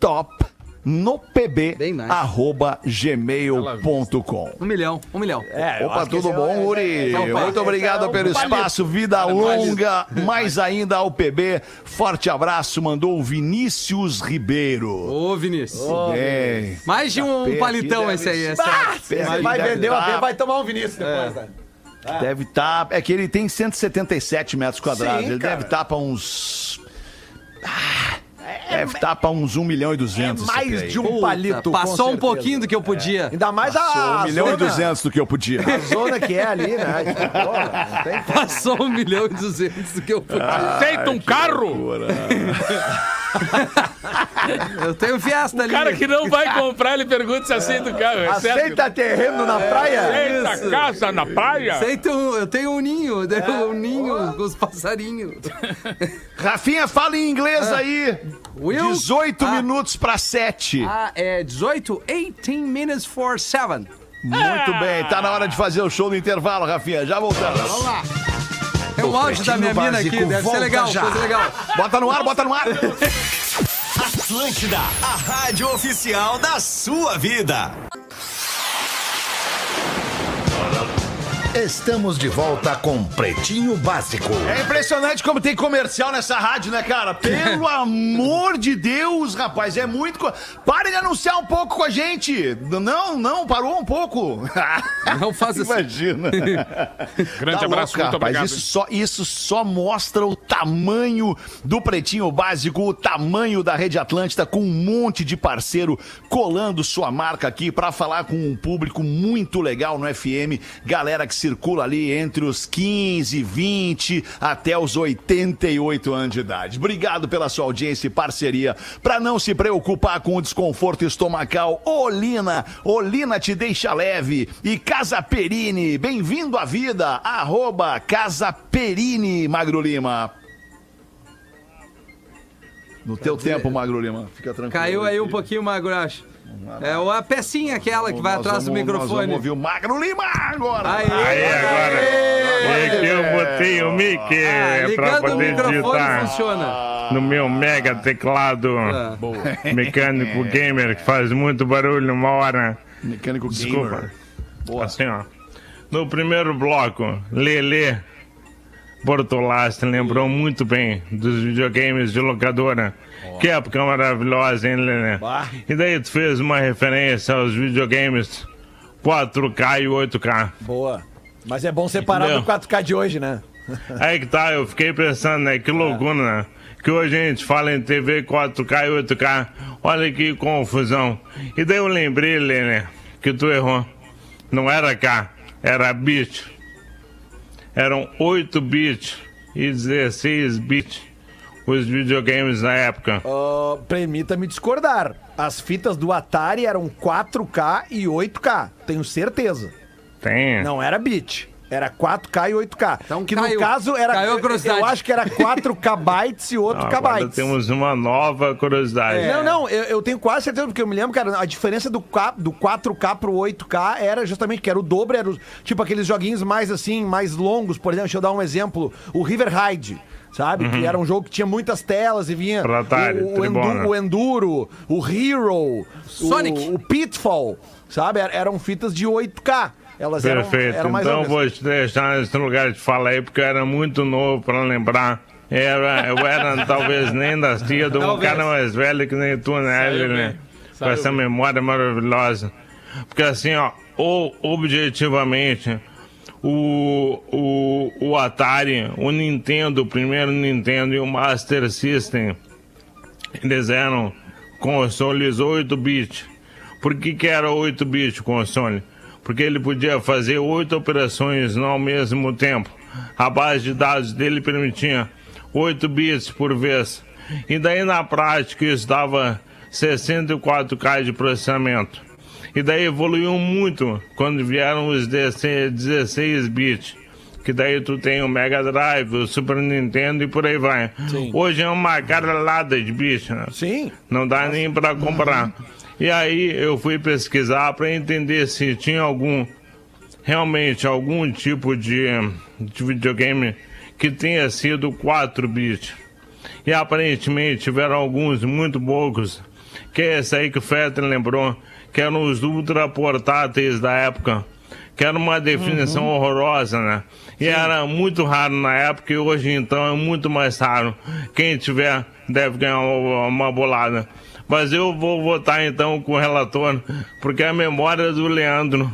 top no pb arroba gmail.com Um milhão, um milhão. É, Opa, tudo esse bom, é- Uri? Opa, Muito esse obrigado é um pelo espaço, vida longa, mais ainda ao PB. Forte abraço, mandou o Vinícius Ribeiro. Ô, Vinícius. Bem. Mais de um palitão esse aí. Ah, deve- vai vender o tá- AP, vai tomar um Vinícius depois, né? Deve estar. é que ele tem 177 metros quadrados. Sim, ele cara. deve estar para uns. Ah, deve estar para uns 1 milhão e 200. isso mais de um Puta, palito. Passou um pouquinho do que eu podia. Ainda mais Passou a, 1 milhão e zona, 200 do que eu podia. a zona que é ali, né? Passou um milhão e duzentos do que eu podia. Aceita um carro? Eu tenho Fiesta ali. O cara que não vai comprar, ele pergunta se aceita o carro. É certo? Aceita terreno na praia? Aceita Isso. casa na praia? Aceita um- eu tenho um ninho, eu tenho um ninho com os passarinhos. Rafinha, fala em inglês aí. Will? 18 Ah. minutos para 7. Ah, é 18, 18 minutes for 7. Muito bem, tá na hora de fazer o show do intervalo, Rafinha. Já voltamos. Vamos lá. É o áudio da minha mina aqui, deve ser legal, já. coisa legal. Bota no ar, bota no ar. Atlântida, a rádio oficial da sua vida. Estamos de volta com Pretinho Básico. É impressionante como tem comercial nessa rádio, né, cara? Pelo amor de Deus, rapaz, é muito. Co... Pare de anunciar um pouco com a gente. Não, não, parou um pouco. Não faz assim. Imagina. Grande Tá abraço, louco, muito rapaz. obrigado. Isso só, isso só mostra o tamanho do Pretinho Básico, o tamanho da Rede Atlântida, com um monte de parceiro colando sua marca aqui pra falar com um público muito legal no FM. Galera que circula ali entre os 15, 20 até os 88 anos de idade. Obrigado pela sua audiência e parceria. Pra não se preocupar com o desconforto estomacal, Olina, Olina te deixa leve. E Casa Perini, bem-vindo à vida, arroba Casa Perini, Magro Lima. No teu tempo, Magro Lima, fica tranquilo. Caiu aí um pouquinho, Magro, acho. É o- a pecinha aquela que vai Nós atrás do vamos- Nós microfone. vamos ouvir o Magro Lima agora. Aí. Aí agora. É que eu botei o mic Ah, é, pra poder microfone digitar funciona. no meu mega teclado Ah. mecânico gamer que faz muito barulho numa hora. Mecânico Desculpa. gamer. Boa. Assim, ó. No primeiro bloco, Lele Bortolassi lembrou muito bem dos videogames de locadora. Que época maravilhosa, hein, Lele? E daí tu fez uma referência aos videogames 4K e 8K. Boa. Mas é bom separar Entendeu? do 4K de hoje, né? Aí que tá, eu fiquei pensando, né? Que loucura, né? Que hoje a gente fala em TV 4K e 8K. Olha que confusão. E daí eu lembrei, Lene, que tu errou. Não era K, era bit. Eram 8 bits e 16 bits os videogames na época. Ah, Permita-me discordar. As fitas do Atari eram 4K e 8K. Tenho certeza. Tem. Não era bit. Era 4K e 8K. Então que caiu. no caso era. Caiu a curiosidade. Eu acho que era 4K bytes e 8 Agora kbytes. temos uma nova curiosidade. Não, não, eu, eu tenho quase certeza, porque eu me lembro, cara, a diferença do, K, do 4K pro 8K era justamente que era o dobro, era o- tipo aqueles joguinhos mais assim, mais longos, por exemplo, deixa eu dar um exemplo, o River Raid. Sabe? Que era um jogo que tinha muitas telas e vinha Pra Atari, o, o. Endu- o Enduro, o Hero, Sonic. o, o Pitfall, sabe? Er- Eram fitas de 8K. Elas eram, Perfeito. eram mais então vou te deixar nesse lugar de fala aí, porque eu era muito novo pra lembrar. Era, eu era talvez nem nascido, um Talvez. cara mais velho que nem tu, né, Saiu bem. Com essa bem. memória maravilhosa. Porque assim, ó, ou objetivamente, o, o, o Atari, o Nintendo, o primeiro Nintendo e o Master System, eles eram consoles 8-bit. Por que, que era 8-bit o console? Porque ele podia fazer oito operações ao mesmo tempo. A base de dados dele permitia 8 bits por vez. E daí na prática isso dava 64K de processamento. E daí evoluiu muito quando vieram os 16 bits. Que daí tu tem o Mega Drive, o Super Nintendo e por aí vai. Hoje é uma caralhada de bicho, né? Sim. Não dá nem pra comprar. E aí eu fui pesquisar para entender se tinha algum realmente algum tipo de, de videogame que tenha sido 4 bits. E aparentemente tiveram alguns muito poucos, que é esse aí que o Fetter lembrou, que eram os ultra portáteis da época, que era uma definição horrorosa, né? E era muito raro na época e hoje então é muito mais raro. Quem tiver deve ganhar uma, uma bolada. Mas eu vou votar então com o relator, porque a memória do Leandro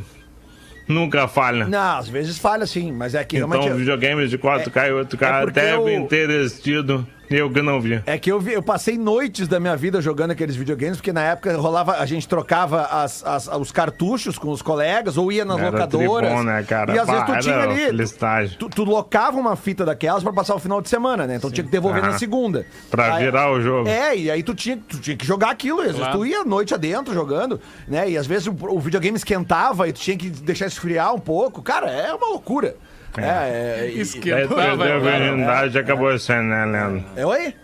nunca falha. Não, às vezes falha sim, mas é que Então, realmente. videogames de 4K e 8K é devem eu- ter existido, eu não vi. É que eu, vi- eu passei noites da minha vida jogando aqueles videogames, porque na época rolava, a gente trocava as- as- os cartuchos com os colegas, ou ia nas Era locadoras. tribom, né, cara? E às vezes tu tinha ali. Tu, tu locava uma fita daquelas pra passar o final de semana, né? Então tinha que devolver Ah, na segunda. pra Aí- virar o jogo. É, e aí tu tinha, tu tinha que jogar aquilo. E às vezes Claro. tu ia a noite adentro jogando, né? E às vezes o, o videogame esquentava e tu tinha que deixar esfriar um pouco. Cara, é uma loucura. É, é, e- Aí Esquentava, tu perdeu a vai, vai. virgindade e acabou sendo, né, Leandro? é, oi?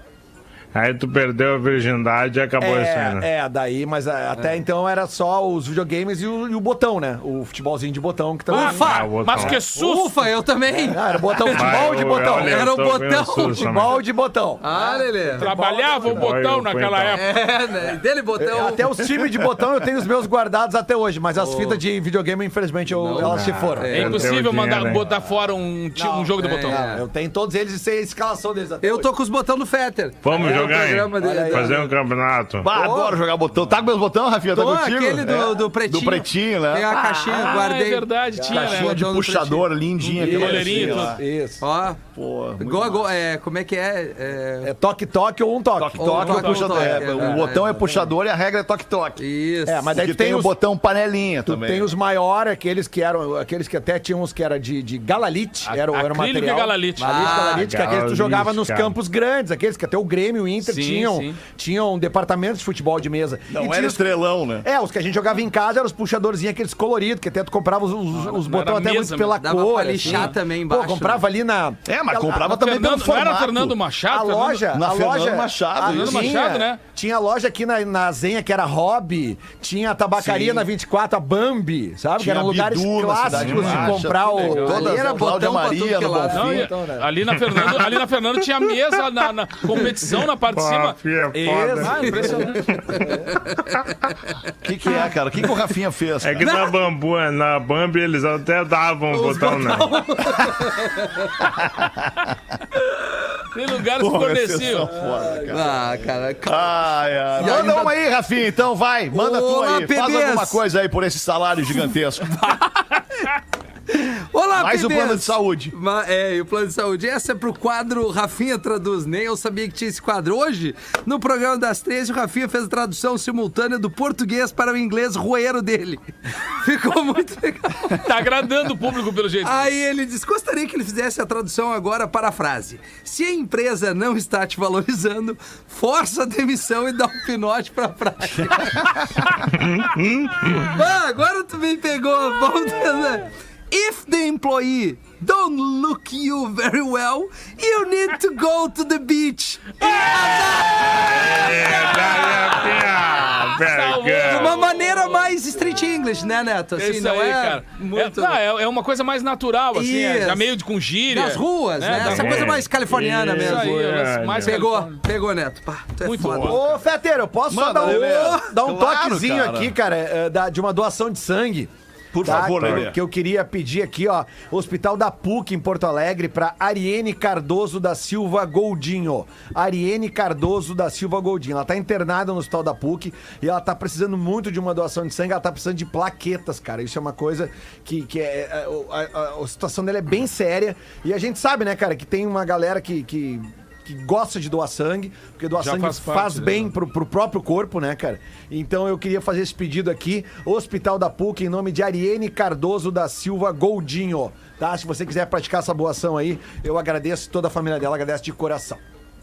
Aí tu perdeu a virgindade e acabou. É, é, daí, mas é, até então era só os videogames e o, e o botão, né? O futebolzinho de botão que também. Ah, Ufa! botão. Mas que susto! Ufa, eu também. Ah, era botão, futebol de botão. olha, Era o botão. Futebol de botão. Ah, Lelê. Trabalhava o botão naquela então. época. É, né? Dele botão. Até os times de botão eu tenho os meus guardados até hoje, mas as fitas de videogame, infelizmente, eu- elas se foram. É Perdeu impossível mandar, dinheiro, hein? botar fora um, ti- um jogo de botão. é. Eu tenho todos eles e sei a escalação deles até Eu tô com os botões do Fetter. Vamos É o jogar, hein? dele. Aí. Fazer um campeonato. Bah, adoro jogar botão. Tá com meus botões, Rafinha? Tá Tô, contigo? aquele do, É. do pretinho. Do pretinho, né? Tem a caixinha, Ah, guardei. é verdade, tinha, Caixinha né? de Botão do puxador, lindinha. Isso. aquela Goleirinho, assim. Isso. Ó, Pô, go, go, é, como é que é? É, É toque-toque ou um toque. Toque, Ou puxador. toque, é, é, o é, botão é, é. puxador e a regra é toque-toque. Isso. É, mas daí tu tem, o botão panelinha tu também. tem os maiores, aqueles que eram, aqueles que até tinham uns que era de, de galalite, era, o- era o acrílico material. e galalite. Galalite, Ah, galalite, que aqueles que tu galalite, jogava nos campos grandes, aqueles que até o Grêmio o Inter Sim, tinham, sim. tinham departamentos de futebol de mesa. Não E era tinha os- estrelão, né? É, os que a gente jogava em casa eram os puxadorzinhos, aqueles coloridos, que até tu comprava os, os, os botões até mesa, muito pela dava cor. pra lixar assim. também Pô, embaixo, comprava ali na... É, mas comprava a- também Fernando, pelo não era formato. Fernando Machado? A loja, Na a Fernando loja, Machado, a- Fernando Machado, né? Tinha loja aqui na, na Zenha que era Hobby, tinha a tabacaria Sim. na 24, a Bambi, sabe? que eram lugares Bidu clássicos de Baixa, comprar o. Ali era Cláudia Maria é no Bonfim. então, né? ali, na Fernando, ali na Fernando tinha mesa na, na competição na parte de cima. É foda. Ah, impressionante. O que, que é, cara? O que, que o Rafinha fez? É que na Bambu, na Bambi, eles até davam o botão, né? Tem lugares que forneciam. exceção foda, cara. Ah, cara. Ai, ai. E Manda ainda- uma aí, Rafinha, então vai. Manda tu Olá, aí. Faz alguma coisa aí por esse salário gigantesco. Olá, Mais o bebês. plano de saúde. Ma- é, e o plano de saúde. Essa é pro quadro Rafinha Traduz. Nem eu sabia que tinha esse quadro. Hoje, no programa das 13, o Rafinha fez a tradução simultânea do português para o inglês roeiro dele. Ficou muito legal. Tá agradando o público pelo jeito. Aí ele disse: gostaria que ele fizesse a tradução agora para a frase. Se a empresa não está te valorizando, força a demissão e dá um pinote pra prática. ah, agora tu me pegou. Vamos tentar. If the employee don't look you very well, you need to go to the beach. De uma maneira mais street English, né, Neto? Assim, Isso não aí, é cara. muito... É, não, é, é uma coisa mais natural, assim, é, Isso. já meio de com gíria. Das ruas, né? Da Essa rua. coisa mais californiana mesmo. Aí, É, mais Pegou, pegou, Neto. Pá, é Muito foda. bom. Ô, Feteiro, eu posso só Manda, dar um, dar um Claro, toquezinho cara. aqui, cara, eh, de uma doação de sangue. Por tá? favor, que, Lelê. que eu queria pedir aqui, ó, Hospital da PUC em Porto Alegre para Ariene Cardoso da Silva Goldinho. Ariene Cardoso da Silva Goldinho. Ela tá internada no Hospital da PUC e ela tá precisando muito de uma doação de sangue, ela tá precisando de plaquetas, cara. Isso é uma coisa que, que é, é, a, a- a situação dela é bem séria e a gente sabe, né, cara, que tem uma galera que- que que gosta de doar sangue, porque doar Já sangue faz faz, parte, né? bem pro, pro próprio corpo, né, cara? Então eu queria fazer esse pedido aqui, Hospital da PUC, em nome de Ariene Cardoso da Silva Goldinho, tá? Se você quiser praticar essa boa ação aí, eu agradeço, toda a família dela agradece de coração.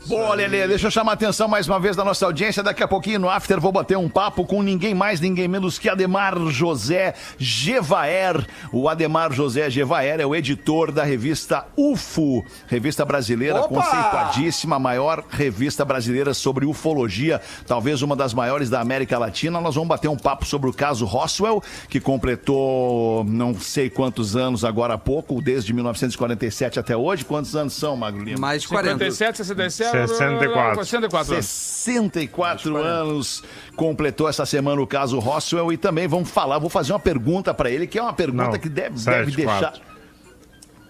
Boa, Lelê, deixa eu chamar a atenção mais uma vez da nossa audiência. Daqui a pouquinho no After vou bater um papo com ninguém mais, ninguém menos que Ademar José Gevaer. O Ademar José Gevaer é o editor da revista UFO, revista brasileira Opa! conceituadíssima, a maior revista brasileira sobre ufologia, talvez uma das maiores da América Latina. Nós vamos bater um papo sobre o caso Roswell, que completou não sei quantos anos agora há pouco, desde 1947 até hoje. Quantos anos são, Magro Lima? Mais de 40. 57, 67, 64. 64 anos. 64 anos completou essa semana o caso Roswell e também vamos falar, vou fazer uma pergunta pra ele, que é uma pergunta Não, que deve, sete, deve deixar.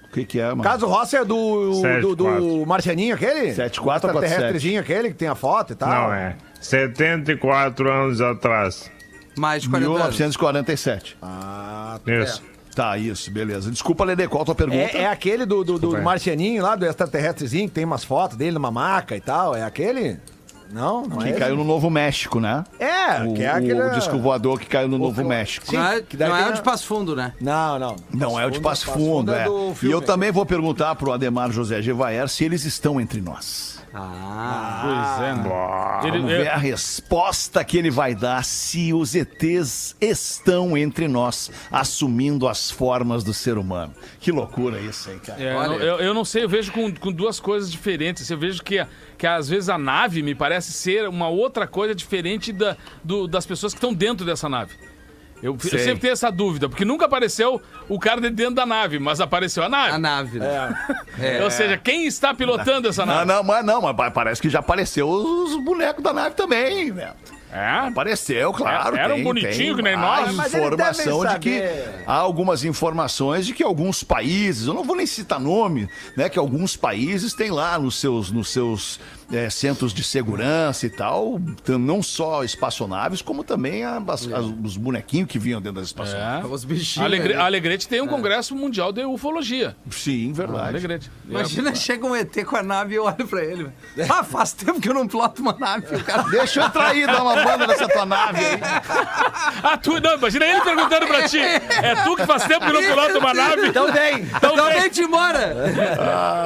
O que, que é, mano? Caso Rossi é do, do, do. Marcianinho aquele? Sete, quatro, quatro, Extraterrestrezinho aquele que tem a foto e tal. Não, é 74 anos atrás. Mais de 40 anos. 1947. Isso. Tá, isso, beleza. Desculpa, Lede, qual a tua pergunta? É, é aquele do, do, do. Marcianinho lá, do extraterrestrezinho, que tem umas fotos dele numa maca e tal. É aquele? Não, não que é esse? caiu no Novo México, né? É, o, que é aquele... o disco voador que caiu no Novo Sim. México. Não é, que não é o de Passo Fundo, né? Não, não. Não, é o de Passo Passo Fundo, é. do E filme. eu também vou perguntar pro Ademar José Gevaer se eles estão entre nós. Ah. Pois é, né? Ele- Vamos é- ver a resposta que ele vai dar se os ETs estão entre nós, assumindo as formas do ser humano. Que loucura isso aí, cara. É, Olha. eu, eu- eu não sei, eu vejo com, com duas coisas diferentes. Eu vejo que, que às vezes a nave me parece ser uma outra coisa diferente da, do- das pessoas que estão dentro dessa nave. Eu, eu sempre tenho essa dúvida, porque nunca apareceu o cara de dentro da nave, mas apareceu a nave. A nave, né? Ou seja, quem está pilotando essa Não, nave? não, mas não, mas pa- parece que já apareceu os bonecos da nave também, Neto. É? Apareceu, claro. Era um tem- bonitinho tem que nem nós. Mas informação de que há algumas informações de que alguns países, eu não vou nem citar nome, né, que alguns países têm lá nos seus, nos seus é, centros de segurança e tal, não só espaçonaves, como também a- as- as- os bonequinhos que vinham dentro das espaçonaves. É. Os bichinhos. Alegre, né? Alegrete tem um congresso mundial de ufologia. Sim, verdade. Alegrete. Imagina, chega um ET com a nave e eu olho pra ele. Ah, faz tempo que eu não piloto uma nave. O cara... Deixa eu entrar aí, dar uma banda nessa tua nave aí. Ah, tu, não, imagina ele perguntando pra ti. É tu que faz tempo que não pilota uma nave? Então vem. Então Então vem. vem-te embora.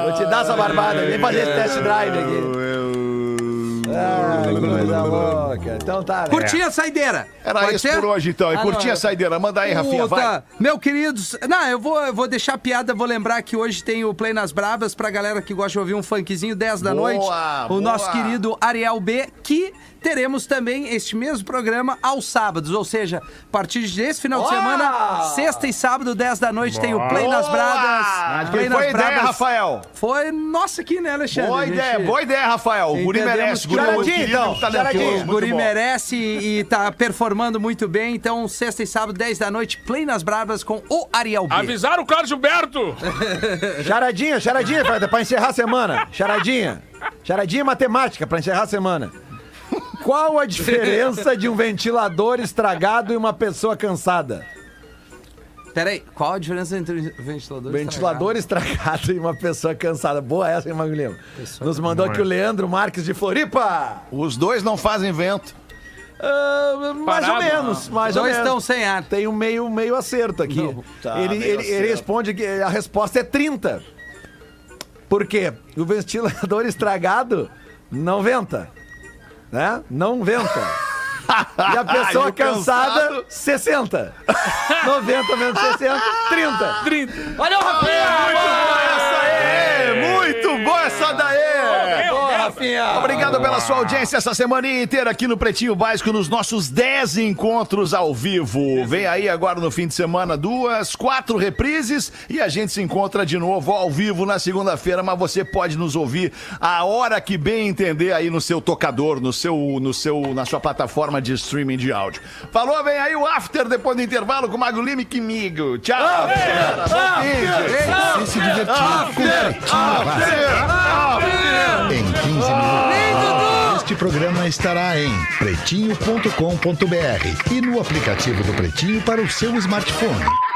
Vou te dar essa barbada. Vem fazer esse test drive aqui. Ah, que coisa louca. Então tá, né? Curtinha a saideira. Era Pode isso ser? por hoje, então. E Ah, curtinha não, a saideira. Manda aí, Rafinha, Puta, vai. Meu queridos, não, eu vou, eu vou deixar a piada, vou lembrar que hoje tem o Play nas Bravas pra galera que gosta de ouvir um funkzinho 10 da Boa, noite. O boa. nosso querido Ariel B, que teremos também este mesmo programa aos sábados, ou seja, a partir desse final de semana, sexta e sábado, 10 da noite, tem o Play nas! Bravas. Quem Play foi a ideia, Rafael? Foi nossa aqui, né, Alexandre? Boa A gente- ideia, boa ideia, Rafael. O Guri merece. que Guri querido, então. O Guri bom. merece e tá performando muito bem. Então, sexta e sábado, 10 da noite, Play nas Bravas com o Ariel B. Avisaram o Carlos Gilberto! Charadinha, charadinha pra, pra encerrar a semana. Charadinha. Charadinha matemática pra encerrar a semana. Qual a diferença de um ventilador estragado e uma pessoa cansada? Peraí, qual a diferença entre ventilador e Ventilador estragado e uma pessoa cansada. Boa essa, hein, Magulhão? Nos mandou aqui o Leandro Marques de Floripa. Os dois não fazem vento. Ah, mais Parado, ou menos, mais Dois ou menos. estão sem ar. Tem um meio, meio acerto aqui. Tá, ele, meio ele, ele acerto. responde que a resposta é 30. Por quê? O ventilador estragado não venta. Né? Não venta. E a pessoa o cansada, cansado? 60. 90 menos 60, 30. 30. Olha o Rafinha! Essa aí! Muito boa essa daí! Rafinha! Obrigado pela sua audiência essa semana inteira aqui no Pretinho Básico, nos nossos 10 encontros ao vivo. Vem aí agora no fim de semana duas, quatro reprises e a gente se encontra de novo ao vivo na segunda-feira, mas você pode nos ouvir a hora que bem entender aí no seu tocador, no seu, no seu, na sua plataforma de streaming de áudio. Falou, vem aí o After depois do intervalo com o Mago Lima e comigo. Tchau! de- Se se divertir com Pretinho Básico. Em 15 minutos, este programa estará em pretinho.com.br e no aplicativo do Pretinho para o seu smartphone.